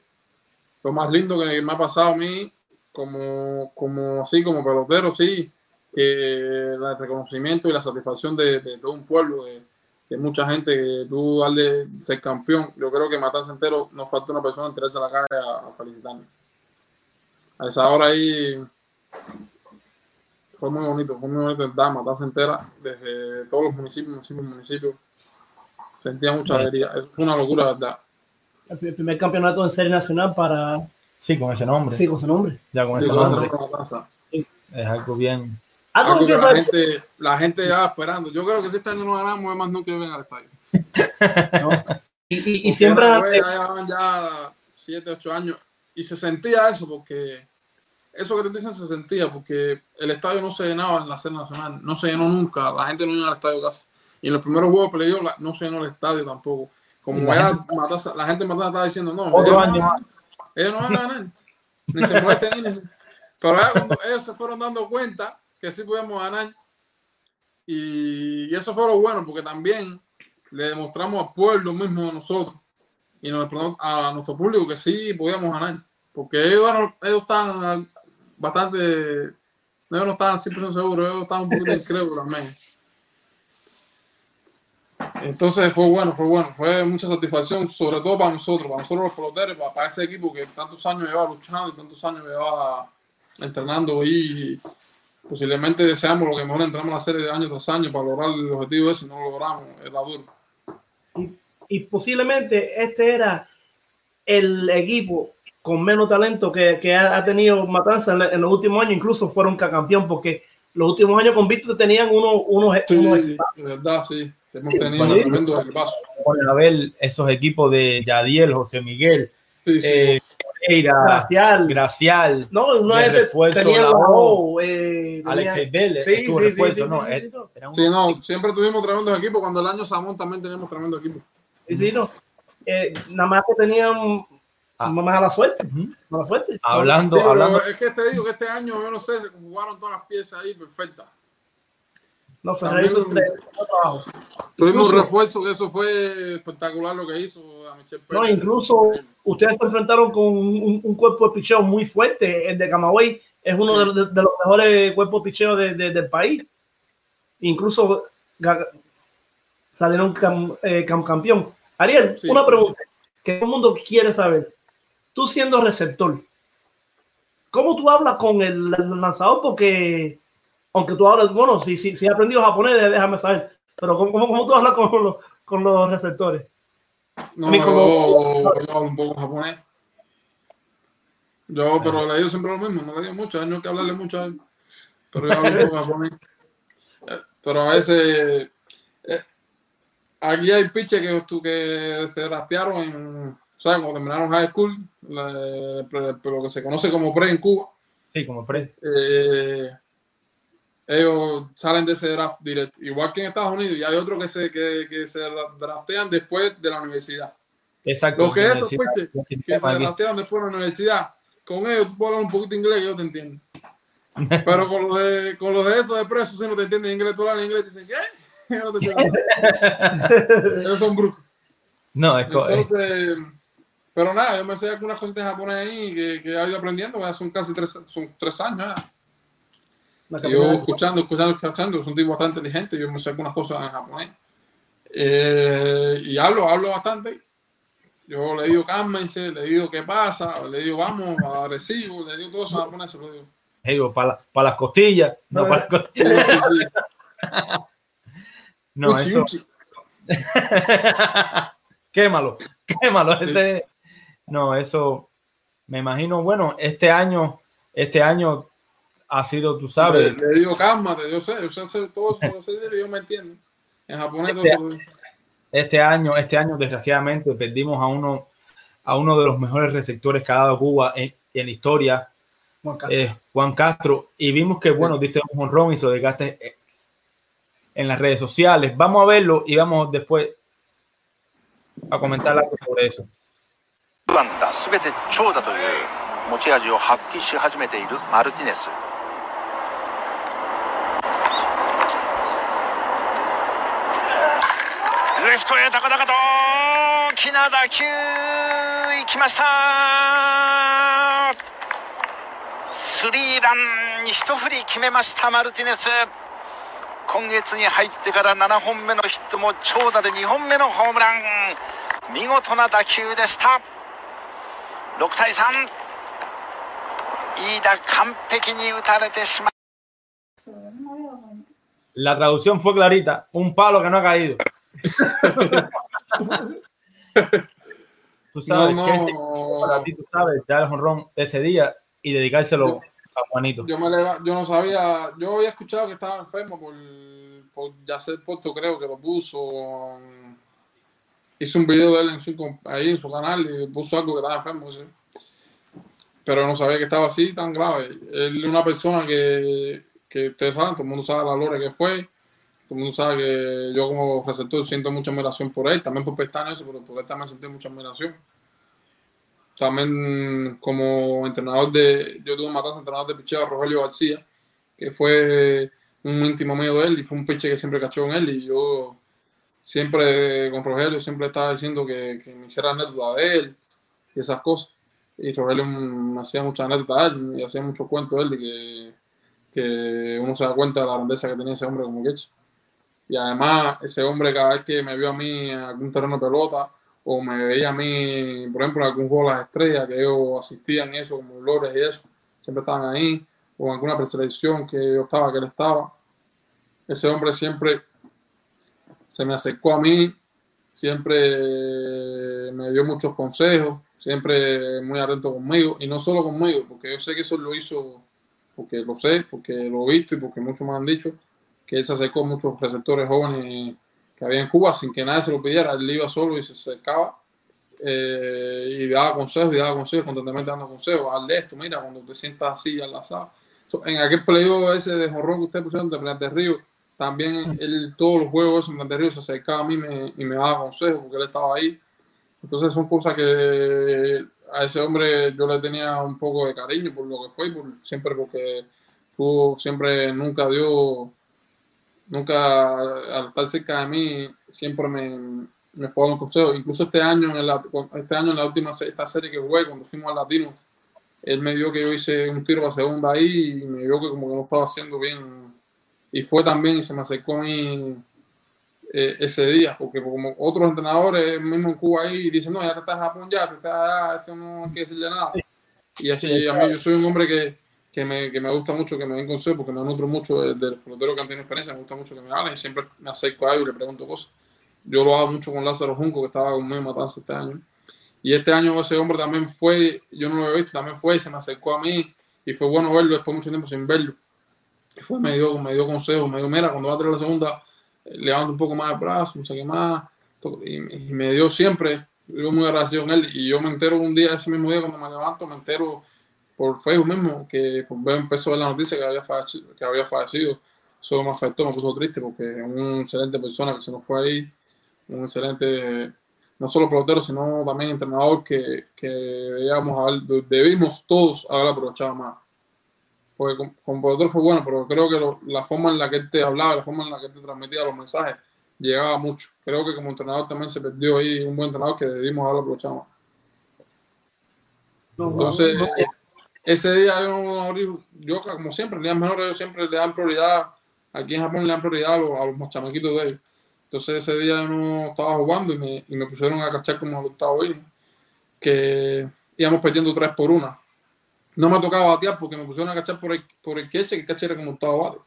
lo más lindo que me ha pasado a mí, como, como así, como pelotero, sí, que el reconocimiento y la satisfacción de, de todo un pueblo, de, de mucha gente, que tú darle ser campeón. Yo creo que Matanza entero nos falta una persona enterarse a la calle a, a. A esa hora ahí fue muy bonito, fue muy bonito entrar Matanza entera, desde todos los municipios, municipios, municipios. Sentía mucha alegría. Es una locura, ¿verdad? El pri- primer campeonato en serie nacional para. Sí, con ese nombre. Sí, con ese nombre. Ya con Sí, ese con nombre. Es algo bien. Algo Algo que la gente, la gente ya esperando. Yo creo que si este año no ganamos, es más no que ven al estadio. Y, y- siempre. ya llevaban ya 7, 8 años. Y se sentía eso, porque eso que te dicen se sentía, porque el estadio no se llenaba en la serie nacional, no se llenó nunca, la gente no iba al estadio casi. Y en los primeros juegos de playoff la- no se llenó el estadio tampoco. Como la gente- Matanza- la gente estaba diciendo, no, ellos no, van a- ellos no van a ganar, ni se molesten. ni- Pero cuando ellos se fueron dando cuenta que sí podíamos ganar, y, y eso fue lo bueno, porque también le demostramos al pueblo mismo de nosotros y nos a nuestro público que sí podíamos ganar. Porque ellos, eran- ellos estaban bastante, ellos no estaban 100% seguros, ellos estaban un poquito incrédulos también. Entonces fue bueno, fue bueno, fue mucha satisfacción, sobre todo para nosotros, para nosotros los peloteros, para, para ese equipo que tantos años llevaba luchando y tantos años llevaba entrenando y posiblemente deseamos lo que mejor entramos a la serie de año tras año para lograr el objetivo ese, no lo logramos, era duro. y posiblemente este era el equipo con menos talento que, que ha, ha tenido Matanza en, los últimos años, incluso fueron campeón, porque los últimos años con Víctor tenían unos, unos, Sí, unos- de verdad, sí, hemos tenido Bueno, tremendo equipazo. Ponen a ver esos equipos de Yadiel, José Miguel, Sí, sí. eh, Gracial. Gracial, No, uno de es de- refuerzo, tenía la O. Eh, Alexei Vélez Sí, sí, sí, refuerzo, sí, no, sí, era- sí, no. era un- Sí, no, siempre tuvimos tremendos equipos. Cuando el año Samón también teníamos tremendo equipo. Sí, sí, no. Eh, nada más que tenían Ah. más mala suerte. Mala suerte. Hablando, Sí, hablando, Es que te digo que este año, yo no sé, se jugaron todas las piezas ahí perfectas. No, Ferrer hizo tres trabajos. Tuvimos Incluso- un refuerzo, que eso fue espectacular lo que hizo a Michel No, Pérez. incluso ustedes se enfrentaron con un, un cuerpo de picheo muy fuerte. El de Camagüey es uno de, de- de los mejores cuerpos de picheo de- de- del país. Incluso salieron cam- eh, cam- campeón. Ariel, Sí, una sí. pregunta que todo el mundo quiere saber. Tú siendo receptor, ¿cómo tú hablas con el, lanzador? Porque, aunque tú hablas, bueno, si, si, si has aprendido japonés, déjame saber. Pero ¿cómo, cómo, cómo tú hablas con los, con los receptores? No, yo, como- yo hablo un poco japonés. Yo, pero le digo siempre lo mismo, no le digo mucho, no hay que hablarle mucho a él. Pero yo hablo un poco japonés. Eh, Pero a veces, eh, aquí hay pitches que, tú- que se rastrearon en, sea, cuando terminaron high school, la- pre- lo que se conoce como pre en Cuba. sí, como Fred. eh, ellos salen de ese draft directo, igual que en Estados Unidos, y hay otros que se, que, que se draftean después de la universidad. Exacto. Lo que es pitches lo que se draftearon después de la universidad, con ellos tú puedes hablar un poquito de inglés y ellos te entienden. Pero con los de, con los de esos de presos, si no te entienden inglés, tú hablas inglés y dicen, ¿qué? No te entiendo. ellos son brutos. No, es- Entonces, pero nada, yo me sé algunas cositas japonés ahí que, que he ido aprendiendo, ya son casi tres, son tres años Y yo escuchando, escuchando, escuchando, es un tipo bastante inteligente, yo me sé algunas cosas en japonés. Eh, y hablo, hablo bastante. Yo le digo cálmense, le digo qué pasa, le digo vamos, agresivo, le digo todo eso en japonés, se lo digo. digo, para, para las costillas, no para las costillas. sí, No, Uchi, eso. uchi. quémalo, quémalo. ese- no, eso me imagino. Bueno, este año, este año ha sido, tú Le, sabes, le digo cálmate, yo sé, yo sé hacer todo eso, yo sé, yo me entiendo. En japonés todo Este- eso este año, este año desgraciadamente perdimos a uno, a uno de los mejores receptores que ha dado Cuba en, en la historia, Juan Castro. eh, Juan Castro, y vimos que, bueno, diste un honrón y se lo dedicaste eh, en las redes sociales. Vamos a verlo y vamos después a comentar algo sobre eso. 番が全て長打という持ち味を発揮し始めているマルティネスレフトへ高々と大きな打球行きましたスリーランに一振り決めましたマルティネス今月に入ってから7本目のヒットも長打で2本目のホームラン見事な打球でした6対3飯田完璧に打たれてしまう La traducción fue clarita, un palo que no ha caído. tú sabes No, que ese- no. para ti, tú sabes, dar el honrón ese día y dedicárselo a Juanito. Yo, me leva- yo no sabía, yo había escuchado que estaba enfermo por, por Yacer Puerto, creo que lo puso. Hizo un video de él en su, ahí en su canal y puso algo que estaba enfermo. Pero no sabía que estaba así tan grave. Él es una persona que, que ustedes saben, todo el mundo sabe la gloria que fue. Todo el mundo sabe que yo como receptor siento mucha admiración por él, también por Pestana eso, pero por él también sentí mucha admiración. También como entrenador de, yo tuve matanza entrenador de picheo Rogelio García, que fue un íntimo mío de él y fue un piche que siempre cachó en él y yo siempre con Rogelio siempre estaba diciendo que, que me hiciera anécdota de él y esas cosas. Y Rogelio me hacía muchas anécdotas de él y hacía muchos cuentos de él de que, que uno se da cuenta de la grandeza que tenía ese hombre como catcher. Y además, ese hombre cada vez que me vio a mí en algún terreno de pelota o me veía a mí, por ejemplo, en algún juego de las estrellas que yo asistía en eso, como Lores y eso, siempre estaban ahí, o en alguna preselección que yo estaba, que él estaba. Ese hombre siempre se me acercó a mí, siempre me dio muchos consejos, siempre muy atento conmigo, y no solo conmigo, porque yo sé que eso lo hizo, porque lo sé, porque lo he visto y porque muchos me han dicho, que él se acercó a muchos receptores jóvenes que había en Cuba sin que nadie se lo pidiera, él iba solo y se acercaba eh, y daba consejos, y daba consejos, constantemente dando consejos. Hazle esto, mira, cuando te sientas así, al asado. So, en aquel playo ese de jorrón que ustedes pusieron de Río, también él, todos los juegos en Río se acercaba a mí y me daba consejos porque él estaba ahí. Entonces son cosas que a ese hombre yo le tenía un poco de cariño por lo que fue, siempre porque tuvo, siempre nunca dio, nunca al estar cerca de mí, siempre me, me fue a un consejo. Incluso este año, en la, este año en la última esta serie que jugué, cuando fuimos al Latino, él me vio que yo hice un tiro a segunda ahí y me vio que como que no estaba haciendo bien. Y fue también y se me acercó a mí eh, ese día, porque como otros entrenadores mismo en Cuba ahí dicen, no, ya te estás en Japón ya, te estás allá, esto no hay que decirle nada. Y así Sí, a mí yo soy un hombre que, que, me, que me gusta mucho que me den consejos, porque me nutro mucho de, de los peloteros que han tenido experiencia, me gusta mucho que me hablen y siempre me acerco a ellos y le pregunto cosas. Yo lo hago mucho con Lázaro Junco, que estaba conmigo en Matanza este año. Y este año ese hombre también fue, yo no lo había visto, también fue y se me acercó a mí y fue bueno verlo después de mucho tiempo sin verlo. Fue, me dio, me dio consejos, me dijo, mira, cuando va a traer la segunda, eh, levanta un poco más el brazo, no sé qué más. Y, me dio siempre, yo muy agradecido con él. Y yo me entero un día, ese mismo día cuando me levanto, me entero por Facebook mismo, que por ver, empezó a ver la noticia que había fallecido, que había fallecido. Eso me afectó, me puso triste porque es una excelente persona que se nos fue ahí, un excelente, no solo pelotero, sino también entrenador que, que debíamos debimos todos haber aprovechado más. Porque con, con pelotero fue bueno, pero creo que lo- la forma en la que él te hablaba, la forma en la que él te transmitía los mensajes, llegaba mucho. Creo que como entrenador también se perdió ahí un buen entrenador que debimos haber aprovechado más. Entonces, ese día yo, yo, como siempre, en menores, yo siempre le dan prioridad, aquí en Japón le dan prioridad a los, a los chamaquitos de ellos. Entonces ese día yo no estaba jugando y me, y me pusieron a cachar como al octavo inning, que íbamos perdiendo tres por una. No me tocaba batear porque me pusieron a cachar por el, por el queche, que el queche era como octavo bate.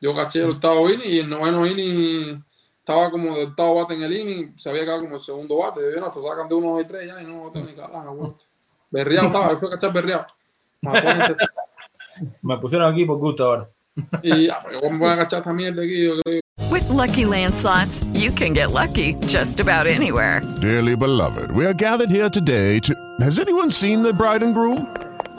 Yo caché el octavo inning y el noveno inning estaba como de octavo bate en el inning, se había quedado como el segundo bate. Yo no, te sacan de uno y tres ya y no bate ni carajo, güey. Berreado estaba, yo fui a cachar berreado. Me pusieron aquí por gusto ahora. Y ya, pues, yo me voy a cachar esta mierda aquí. Yo creo. With Lucky Land slots, you can get lucky just about anywhere. Dearly beloved, we are gathered here today to. Has anyone seen the bride and groom?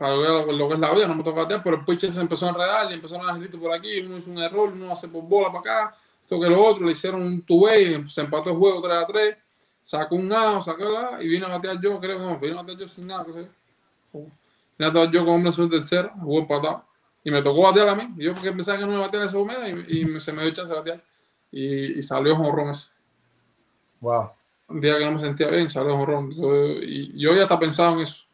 para ver lo, lo que es la vida, no me toca batear, pero el pitcher se empezó a enredar y empezaron a dar gritos por aquí, uno hizo un error, uno hace por bola para acá, esto que lo otro, le hicieron un two-way, se empató el juego 3 a 3, sacó un out, sacó la, y vino a batear yo, creo, no, vino a batear yo sin nada, que sé. Vine a batear yo con hombre sur tercera, jugó empatado. Y me tocó batear a mí, yo porque pensaba que no a batear ese momento, y, y me- se me dio chance de batear. Y, y salió jonrón ese. Wow. Un día que no me sentía bien, salió jonrón. Yo, y yo ya está pensado en eso.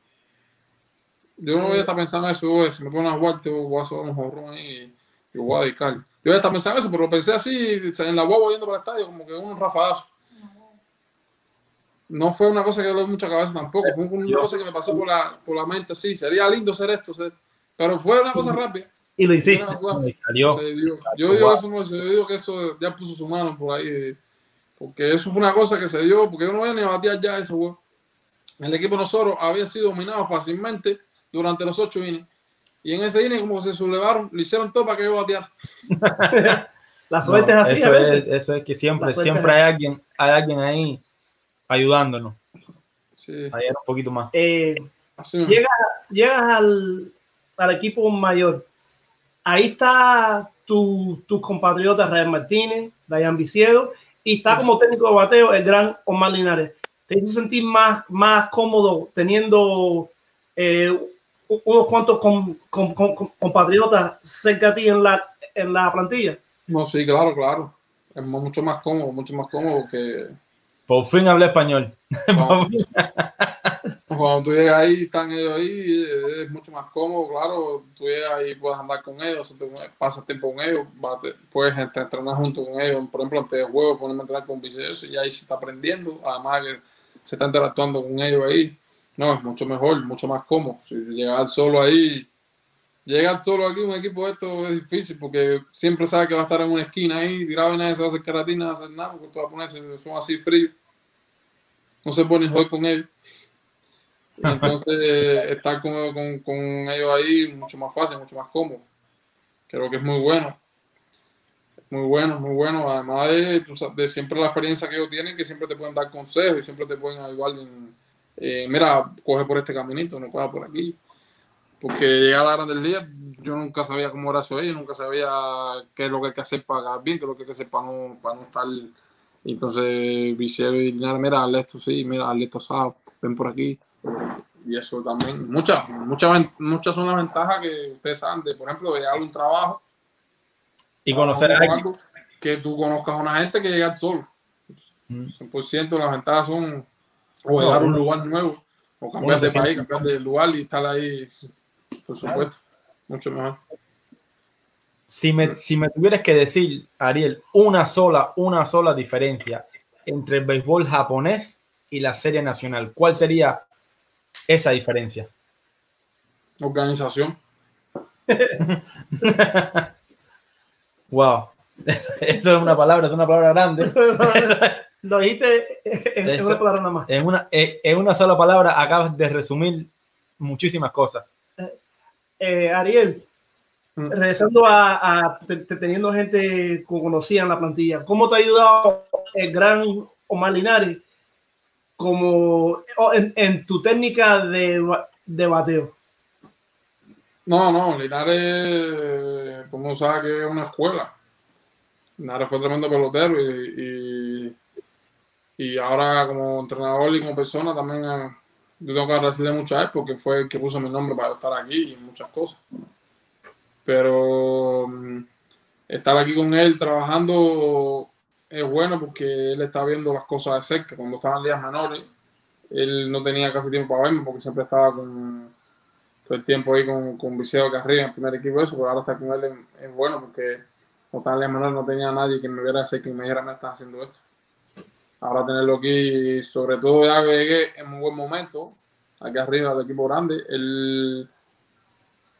Yo no voy a estar pensando en eso. Si me ponen a jugar, te voy a hacer un jonrón ahí y voy a dedicar. Yo ya estaba pensando en eso, pero lo pensé así, en la guagua yendo para el estadio, como que un rafadazo. No fue una cosa que doy mucha cabeza tampoco, fue una cosa que me pasó por la, por la mente, sí, sería lindo ser esto, pero fue una cosa rápida. Y lo hiciste. Y salió. Yo digo eso, no, yo digo que eso ya puso su mano por ahí, porque eso fue una cosa que se dio, porque yo no voy ni a batear ya ese juego. El equipo de nosotros había sido dominado fácilmente durante los ocho innings. Y en ese inning, como se sublevaron, le hicieron todo para que yo bateara. La suerte No, es así eso a veces. Es, eso es que siempre, siempre hay alguien, hay alguien ahí ayudándonos. Sí. Ayer un poquito más. Eh, llegas, llegas al, al equipo mayor. Ahí está tu, tus compatriotas Real Martínez, Dayan Viciedo, y está como técnico de bateo el gran Omar Linares. ¿Te hizo sentir más, más cómodo teniendo eh, unos cuantos com- com- com- com- compatriotas cerca de ti en la, en la plantilla? No, sí, claro, claro. Es mu- mucho más cómodo, mucho más cómodo que Por fin hablé español. cuando, cuando tú llegas ahí, están ellos ahí, eh, es mucho más cómodo, claro. Tú llegas ahí, puedes andar con ellos, pasas tiempo con ellos, bate- puedes entrenar junto con ellos. Por ejemplo, antes de juego, ponerme a entrenar con Vicioso y ahí se está aprendiendo. Además, que se está interactuando con ellos ahí. No, es mucho mejor, mucho más cómodo. Si llegar solo ahí, llegar solo aquí, un equipo de esto es difícil porque siempre sabe que va a estar en una esquina ahí, tirado y nadie se va a hacer caratina, no va a hacer nada, porque los japoneses son así fríos. No se pone joder con él. Entonces, estar con, con, con ellos ahí mucho más fácil, mucho más cómodo. Creo que es muy bueno. Muy bueno, muy bueno. Además de, tú de siempre la experiencia que ellos tienen, que siempre te pueden dar consejos y siempre te pueden ayudar en, eh, mira, coge por este caminito, no coja por aquí. Porque llega la hora del día, yo nunca sabía cómo era eso ellos, nunca sabía qué es lo que hay que hacer para ganar bien, qué es lo que hay que hacer para no, para no estar. Entonces, Linares, mira, hazle esto sí, mira, hazle esto asado, ven por aquí. Y eso también, muchas, muchas, muchas son las ventajas que ustedes saben de, por ejemplo, de llegar a un trabajo Y conocer a alguien. que tú conozcas a una gente que llega solo. 100% las ventajas son o llegar a un lugar nuevo, o cambiar de país, cambiar de lugar y estar ahí, por supuesto, mucho mejor. Si me, si me tuvieras que decir, Ariel, una sola, una sola diferencia entre el béisbol japonés y la serie nacional, ¿cuál sería esa diferencia? Organización. Wow. Eso es una palabra, es una palabra grande. Lo dijiste en, Eso- una palabra nada más. En una, en en una sola palabra acabas de resumir muchísimas cosas. Eh, Ariel, regresando a, a te- te- teniendo gente que conocía en la plantilla, ¿cómo te ha ayudado el gran Omar Linares como en, en tu técnica de, de bateo? No, no, Linares, como sabe que es una escuela. Linares fue tremendo pelotero y, y, y ahora como entrenador y como persona también eh, yo tengo que agradecerle mucho a él porque fue el que puso mi nombre para estar aquí y muchas cosas. Pero mm, estar aquí con él trabajando es bueno porque él está viendo las cosas de cerca. Cuando estaba en menores, él no tenía casi tiempo para verme porque siempre estaba con todo el tiempo ahí con, con Viseo Carrillo en el primer equipo, eso, pero ahora estar con él es, bueno porque cuando estaba en menores no tenía nadie que me viera hacer que me dijera, me estás haciendo esto. Ahora tenerlo aquí, sobre todo ya que en un buen momento, aquí arriba del equipo grande, él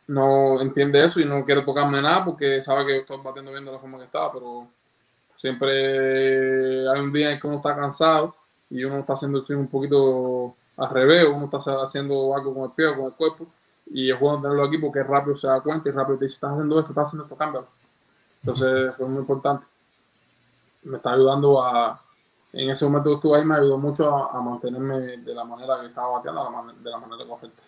no entiende eso y no quiere tocarme nada porque sabe que yo estoy batiendo bien de la forma que está, pero siempre hay un día en que uno está cansado y uno está haciendo el un poquito al revés, uno está haciendo algo con el pie con el cuerpo y es bueno tenerlo aquí porque rápido se da cuenta y rápido te dice, estás haciendo esto, estás haciendo esto, cámbialo. Entonces fue muy importante. Me está ayudando a, en ese momento que estuve ahí me ayudó mucho a, a mantenerme de la manera que estaba bateando, de la, man- de la manera correcta.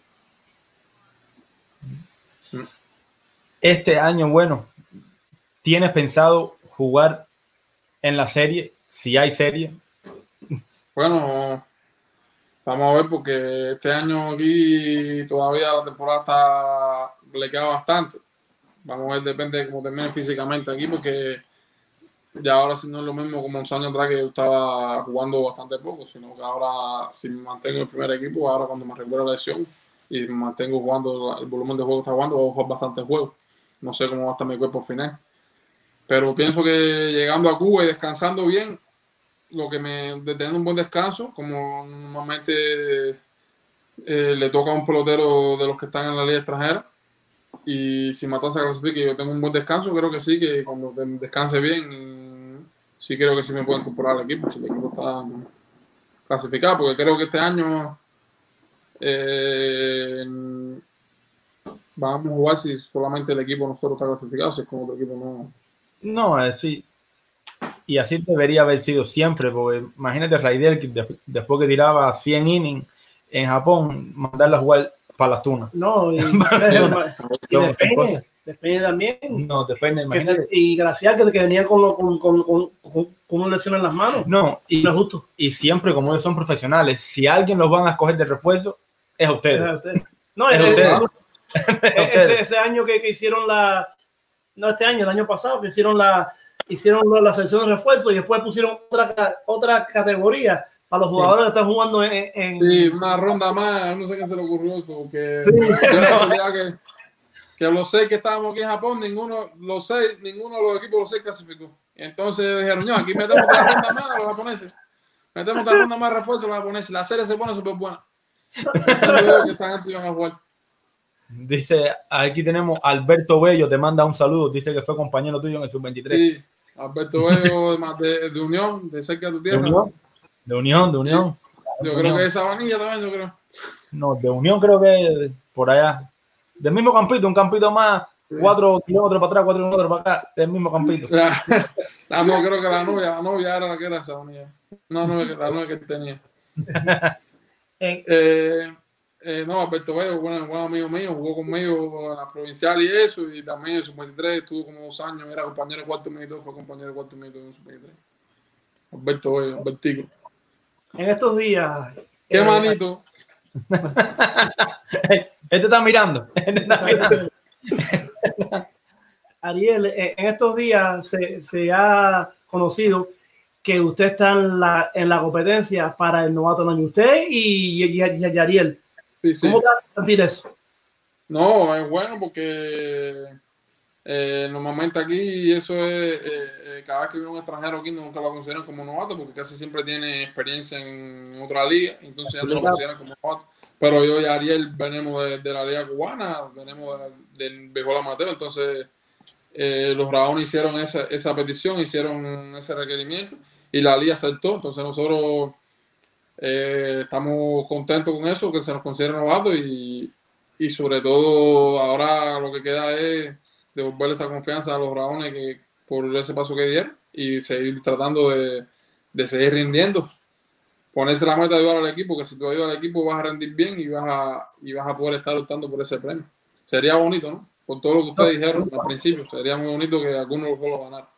Este año, bueno, ¿tienes pensado jugar en la serie? Si hay serie. Bueno, vamos a ver porque este año aquí todavía la temporada está le queda bastante. Vamos a ver, depende de cómo termine físicamente aquí porque ya ahora sí no es lo mismo como unos años atrás que yo estaba jugando bastante poco, sino que ahora si mantengo en el primer equipo, ahora cuando me recupero la lesión y mantengo jugando el volumen de juego que está jugando, voy a jugar bastantes juegos. No sé cómo va a estar mi cuerpo al final. Pero pienso que llegando a Cuba y descansando bien, lo que me tener un buen descanso, como normalmente eh, le toca a un pelotero de los que están en la liga extranjera. Y si Matanza clasifica y yo tengo un buen descanso, creo que sí, que cuando de- descanse bien, sí creo que sí me puedo incorporar al equipo, si el equipo está clasificado, porque creo que este año eh, vamos a jugar si solamente el equipo nosotros está clasificado, si es con otro equipo no. No, eh, sí. Y así debería haber sido siempre, porque imagínate Raider que de- después que tiraba 100 innings en Japón, mandarlo a jugar para las tunas. No, y. depende también. No, depende, imagínate. Y gracias que, que venía con, lo- con, con, con, con, una lesión en las manos. No, y, No es justo. y siempre como ellos son profesionales, si alguien los van a escoger de refuerzo, es a ustedes. No, Es es- ustedes. es- Es a ese, ustedes. ese año que, que hicieron la, no este año, el año pasado, que hicieron la, hicieron la, la selección de refuerzo y después pusieron otra, otra categoría para los Sí. jugadores que están jugando en, en- Sí, una ronda más, no sé qué se le ocurrió eso, porque Sí. yo la realidad que, que los seis que estábamos aquí en Japón, ninguno, los seis, ninguno de los equipos los seis clasificó. Y entonces dijeron, no, aquí metemos otra ronda más a los japoneses. Metemos otra ronda más de refuerzo a los japoneses. La serie se pone súper buena. Que a jugar. Dice, aquí tenemos Alberto Bello, te manda un saludo, dice que fue compañero tuyo en el sub-23. Sí, Alberto Bello de, de, de Unión, de cerca de tu De tierra. Unión, de Unión, de Unión. Yo De creo Unión. que es Sabanilla también, yo creo. No, de Unión creo que por allá. Del mismo campito, un campito más, cuatro kilómetros para atrás, cuatro kilómetros para acá, del mismo campito. La, la no, creo que la novia, la novia era la que era Sabanilla. No, no, la novia que tenía. Eh, eh, no, Alberto Bello, buen, buen amigo mío, jugó conmigo en la provincial y eso, y también en su 23 estuvo como dos años, era compañero de cuarto minuto, fue compañero de cuarto minuto en su 23. Alberto Bello, Albertico. En estos días. Qué eh, manito. Este está mirando. Este está mirando. Ariel, eh, en estos días se, se ha conocido que usted está en la, en la competencia para el novato del año. Usted y, y- y- y Ariel. Sí, sí. ¿Cómo te hace sentir eso? No, es bueno porque eh, normalmente aquí eso es, eh, eh, cada vez que viene un extranjero aquí nunca lo consideran como novato porque casi siempre tiene experiencia en otra liga, entonces ya no lo consideran como novato. Pero yo y Ariel venimos de, de la liga cubana, venimos de- del béisbol amateur, entonces eh, los Raones hicieron esa, esa petición, hicieron ese requerimiento y la liga aceptó, entonces nosotros eh, estamos contentos con eso, que se nos considere novato y, y sobre todo ahora lo que queda es devolverle esa confianza a los Raones que por ese paso que dieron y seguir tratando de, de seguir rindiendo. Ponerse la meta de ayudar al equipo, que si tú ayudas al equipo vas a rendir bien y vas a, y vas a poder estar luchando por ese premio. Sería bonito, ¿no? Por todo lo que ustedes dijeron al principio, sería muy bonito que alguno de los dos lo ganara.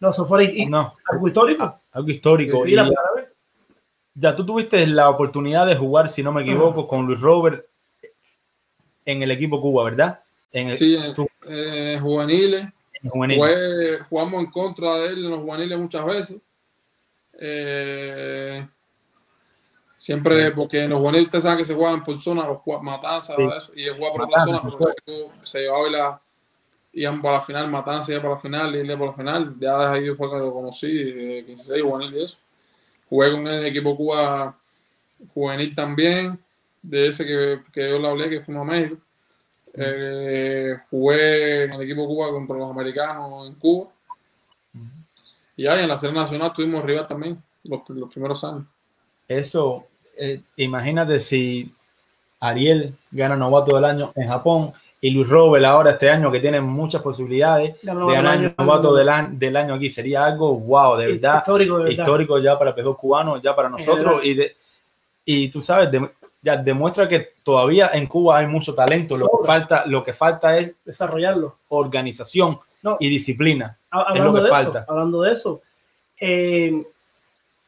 No, eso fue No, algo histórico. algo histórico. Y ya tú tuviste la oportunidad de jugar, si no me equivoco, con Luis Robert en el equipo Cuba, ¿verdad? En el, Sí, tú- eh, juveniles. en. Jugué- jugamos en contra de él en los juveniles muchas veces. Eh, siempre, porque en los juveniles ustedes saben que se juegan por zona, los matanzas, Sí. eso, y él juega por otra zona, pero se llevaba y la iban para la final, matanza iba para la final, iba para la final. Ya desde ahí fue que lo conocí, de 16 juvenil y eso. Jugué con en el equipo Cuba juvenil también, de ese que, que yo le hablé, que fuimos a México. Eh, jugué en el equipo Cuba contra los americanos en Cuba. Y ahí en la serie nacional tuvimos rival también, los, los primeros años. Eso, eh, imagínate si Ariel gana novato del año en Japón y Luis Robert ahora este año que tiene muchas posibilidades Ganó de ganar del año. novato del, año- del año aquí. Sería algo wow, de verdad. Histórico, de verdad. histórico ya para el peso cubano, ya para nosotros. Y, de, y tú sabes, de- ya demuestra que todavía en Cuba hay mucho talento. Lo que falta, lo que falta es Desarrollarlo. organización No. y disciplina. Ha- es lo Hablando que de falta. eso, hablando de eso, eh,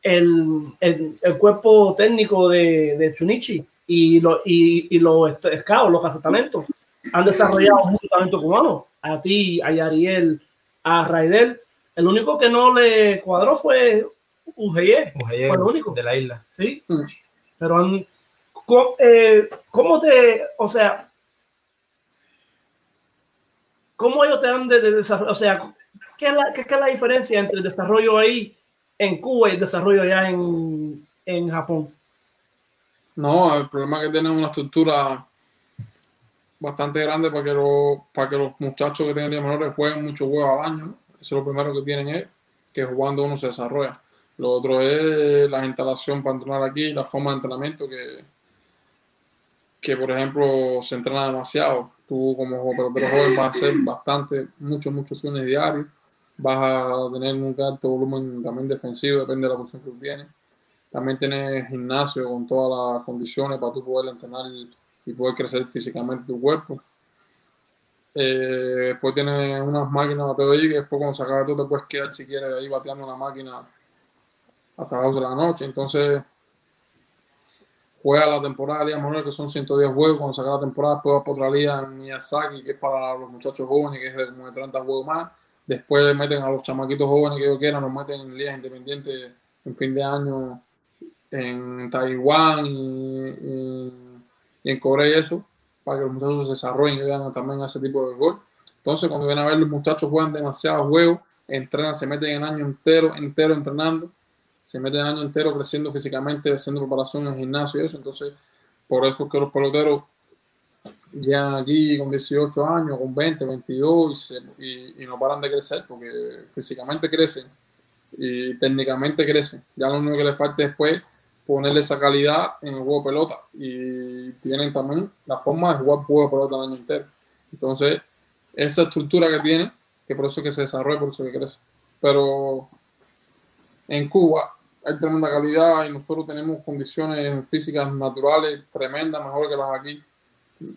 el, el- el cuerpo técnico de, de Chunichi y, lo- y, y los scouts, los cazatalentos, han desarrollado mucho talento cubano. A ti, a Yariel, a Raidel. El único que no le cuadró fue UGE. Ujeye, Fue el único. de la isla. Sí. Pero han- ¿cómo, eh, ¿cómo te, o sea, cómo ellos te dan de, de desarrollo? O sea, ¿qué es, la, qué, es la diferencia entre el desarrollo ahí en Cuba y el desarrollo allá en, en Japón? No, el problema es que tienen una estructura bastante grande para que, los para que los muchachos que tienen ligas menores jueguen muchos juegos al año. Eso es lo primero que tienen es que jugando uno se desarrolla. Lo otro es la instalación para entrenar aquí, la forma de entrenamiento que, que por ejemplo, se entrena demasiado. Tú como pelotero joven vas a hacer bastante, muchos, muchos swings diarios. Vas a tener un alto volumen también defensivo, depende de la posición que tú tienes. También tienes gimnasio con todas las condiciones para tú poder entrenar y poder crecer físicamente tu cuerpo. Eh, después tienes unas máquinas bateo ahí que después cuando se acabe tú te puedes quedar si quieres ahí bateando la máquina hasta las 12 de la noche. Entonces, juega la temporada de Liga que son 110 juegos. Cuando se acabe la temporada, después vas por otra liga en Miyazaki, que es para los muchachos jóvenes, que es de como de 30 juegos más. Después meten a los chamaquitos jóvenes que ellos quieran, los meten en ligas independientes en fin de año en Taiwán y, en Corea y eso, para que los muchachos se desarrollen y vean también ese tipo de gol. Entonces, cuando vienen a ver los muchachos juegan demasiados juegos, entrenan, se meten el año entero, entero entrenando, se meten el año entero creciendo físicamente, haciendo preparación en el gimnasio y eso. Entonces, por eso es que los peloteros llegan aquí con 18 años, con 20, 22 y, no paran de crecer porque físicamente crecen y técnicamente crecen. Ya lo único que les falta después ponerle esa calidad en el juego de pelota y tienen también la forma de jugar juego de pelota el año entero. Entonces, esa estructura que tienen, que por eso es que se desarrolla, por eso es que crece. Pero en Cuba hay tremenda calidad y nosotros tenemos condiciones físicas naturales tremendas, mejores que las aquí.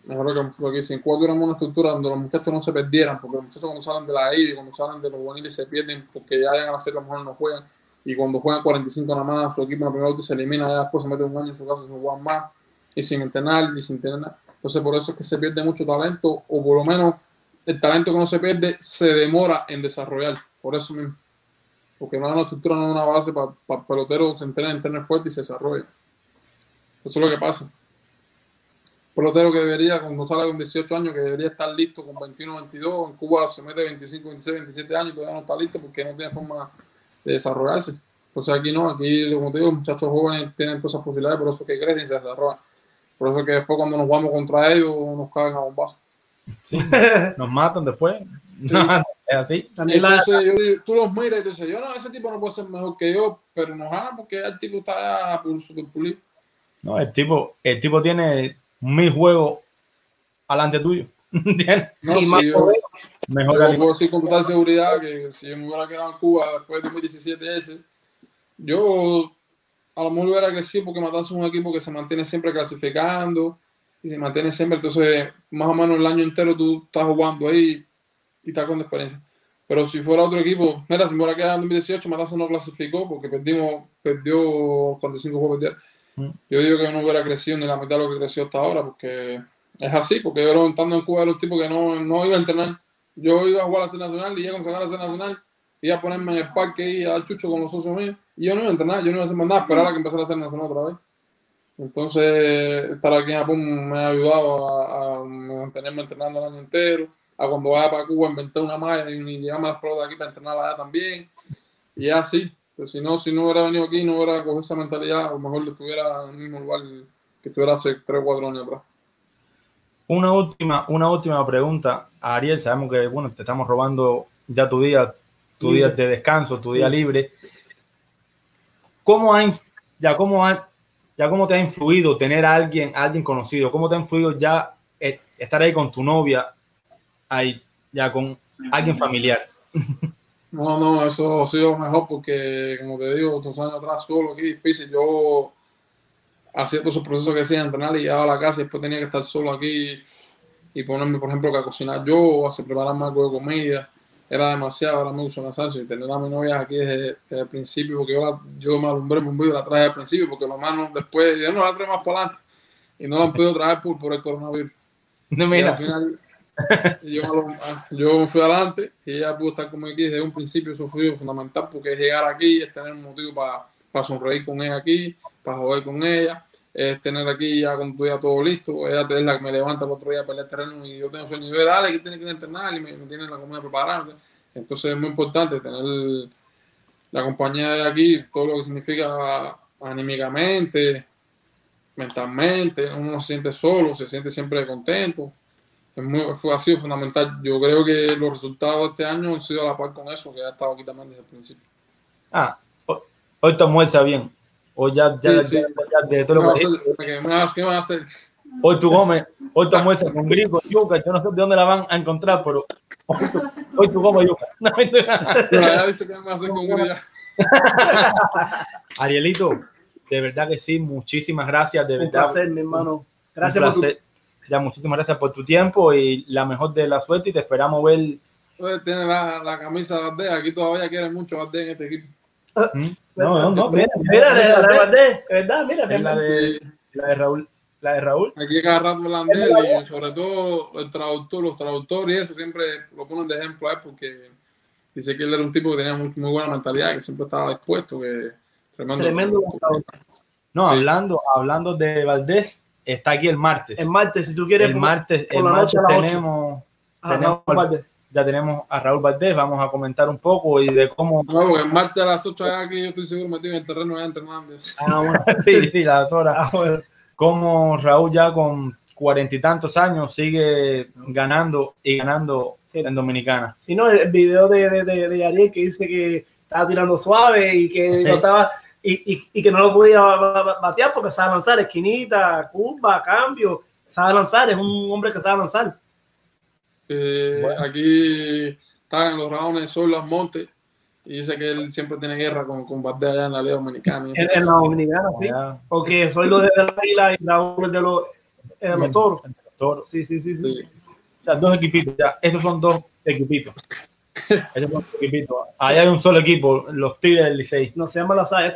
Mejor que aquí. Si en Cuba tuviéramos una estructura donde los muchachos no se perdieran, porque los muchachos cuando salen de la I, cuando salen de los juveniles se pierden porque ya llegan a ser a lo mejor no juegan. Y cuando juegan 45 nada más, su equipo en la primera vuelta se elimina, ya después se mete un año en su casa sin jugar más, y sin entrenar, y sin tener nada. Entonces por eso es que se pierde mucho talento, o por lo menos el talento que no se pierde se demora en desarrollar. Por eso mismo. Porque no hay una estructura, no hay una base para el pelotero se entrene fuerte y se desarrolle. Eso es lo que pasa. Pelotero que debería, cuando sale con 18 años, que debería estar listo con 21, 22, en Cuba se mete 25, 26, 27 años y todavía no está listo porque no tiene forma de desarrollarse. Entonces aquí no, aquí como te digo, los muchachos jóvenes tienen todas esas posibilidades, por eso es que crecen y se desarrollan. Por eso es que después cuando nos vamos contra ellos nos caen a bombazo. Sí, nos matan después. es así. Entonces yo digo, tú los miras y tú dices, yo no, ese tipo no puede ser mejor que yo, pero nos ganan porque el tipo está por super pulido. No, el tipo, el tipo tiene mil juegos alante tuyo. ¿Entiendes? No, Y si más yo, poder, yo mejor puedo decir con total seguridad que si yo me hubiera quedado en Cuba después de 2017 ese, yo a lo mejor hubiera crecido porque Matanzas es un equipo que se mantiene siempre clasificando y se mantiene siempre, entonces más o menos el año entero tú estás jugando ahí y estás con experiencia. Pero si fuera otro equipo, mira, si me hubiera quedado en 2018, Matanzas no clasificó porque perdimos, perdió 45 juegos perdió. Yo digo que no hubiera crecido ni la mitad de lo que creció hasta ahora, porque es así, porque yo estando en Cuba era un tipo que no, no iba a entrenar. Yo iba a jugar a la serie nacional y ya cuando se la serie nacional iba a ponerme en el parque y a dar chucho con los socios míos. Y yo no iba a entrenar, yo no iba a hacer más nada, esperar a que empezara la serie nacional otra vez. Entonces, estar aquí en Japón me ha ayudado a, a mantenerme entrenando el año entero. A cuando vaya para Cuba inventar una malla y, llevarme las pelotas aquí para entrenar allá también. Y así. Pues si no, si no hubiera venido aquí, no hubiera cogido esa mentalidad, a lo mejor estuviera en el mismo lugar que estuviera hace 3 o 4 años atrás. Una última, una última pregunta a Ariel. Sabemos que bueno, te estamos robando ya tu día, tu Sí. día de descanso, tu día Sí. libre. ¿Cómo ha, ya cómo ha- ya cómo te ha influido tener a alguien, a alguien conocido? ¿Cómo te ha influido ya eh, estar ahí con tu novia, ahí ya con alguien familiar? No, no, eso ha sido mejor porque, como te digo, otros años atrás solo, aquí difícil. Yo hacía todos esos procesos que hacía, entrenar y llegaba a la casa y después tenía que estar solo aquí y ponerme, por ejemplo, que a cocinar yo o a prepararme algo de comida. Era demasiado, era mucho cansancio. Y tener a mi novia aquí desde, desde el principio, porque yo, la- yo me alumbré muy bien, la traje al principio, porque los manos después, yo no la traje más para adelante y no la han podido traer por, por el coronavirus. No, Y mira. al final, yo, yo fui adelante y ella pudo estar conmigo aquí desde un principio. Eso fue fundamental porque llegar aquí, es tener un motivo para, para sonreír con ella aquí, para joder con ella, es tener aquí ya con tu día todo listo. Ella es la que me levanta el otro día para el terreno y yo tengo sueño. Y yo, dale, que tiene que entrenar y me, me tiene la comida preparada. Entonces es muy importante tener la compañía de aquí, todo lo que significa anímicamente, mentalmente, uno se siente solo, se siente siempre contento. Es muy, fue, ha sido fundamental. Yo creo que los resultados de este año han sido a la par con eso, que ha estado aquí también desde el principio. Ah, ho- hoy te almuerza bien. Hoy ya, ya, Sí, sí. ya- ya de ¿Qué todo lo que? ¿Qué vas- qué vas a hacer? Hoy tú comes, hoy tú almuerzas con griego, yuca. Yo no sé de dónde la van a encontrar, pero hoy tú, hoy tú comes yuca. No, Pero allá dice que vas a hacer con. Arielito, de verdad que sí, muchísimas gracias. De Un verdad, placer, mi hermano. Un Gracias por tu-. Ya, muchísimas gracias por tu tiempo y la mejor de la suerte y te esperamos ver. Tiene la, la camisa de Valdés. Aquí todavía quieren mucho Valdés en este equipo. No, no, no. Mira, mira, la de Valdés, ¿verdad? Mira, Es la de, la de Raúl. La de Raúl. Aquí cada rato hablan de él y sobre todo el traductor, los traductores y eso siempre lo ponen de ejemplo a él porque dice que él era un tipo que tenía muy, muy buena mentalidad, que siempre estaba dispuesto, que tremendo. Tremendo. No, hablando, hablando de Valdés, está aquí el martes. El martes, si tú quieres. El martes, por el la martes noche a las ocho. tenemos, Ah, tenemos Raúl Valdés. ya tenemos a Raúl Valdés. Vamos a comentar un poco y de cómo. No, porque el martes a las 8 allá aquí yo estoy seguro metido en el terreno allá entrenando. Ah, bueno, sí, sí, las horas. Ah, bueno. cómo Raúl ya con cuarenta y tantos años sigue ganando y ganando en Dominicana. Si no, el video de, de, de, de Ariel que dice que estaba tirando suave y que no estaba y, y, y que no lo podía ba- ba- batear porque sabe lanzar esquinita, curva, cambio, sabe lanzar, es un hombre que sabe lanzar. Eh, Aquí está en los rounds Sol Las Montes y dice que él siempre tiene guerra con, con Valdés allá en la Liga Dominicana. En, en la dominicana, sí. Porque soy lo de la águila y Raúl es de los, de los toros. Toros. Sí, sí, sí, sí. O sea, dos equipitos, ya. Estos son dos equipitos. Ahí hay un solo equipo, los Tigres del Licey. No se llama la saga.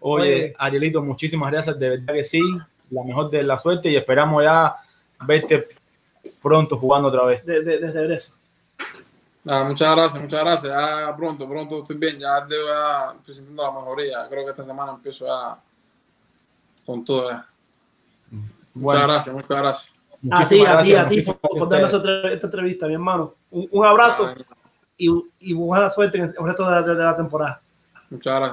Oye. Arielito, muchísimas gracias, de verdad que sí. La mejor de la suerte y esperamos ya verte pronto jugando otra vez. de, de. Nada, muchas gracias, muchas gracias. Ya pronto, pronto estoy bien. Ya, debo- ya estoy sintiendo la mejoría. Creo que esta semana empiezo ya con todo. ya. Bueno. muchas gracias, muchas gracias. A ti, a ti, a ti, muchísimas por, por darnos esta entrevista, mi hermano. Un, un abrazo y, y buena suerte en el resto de, de- de la temporada. Muchas gracias.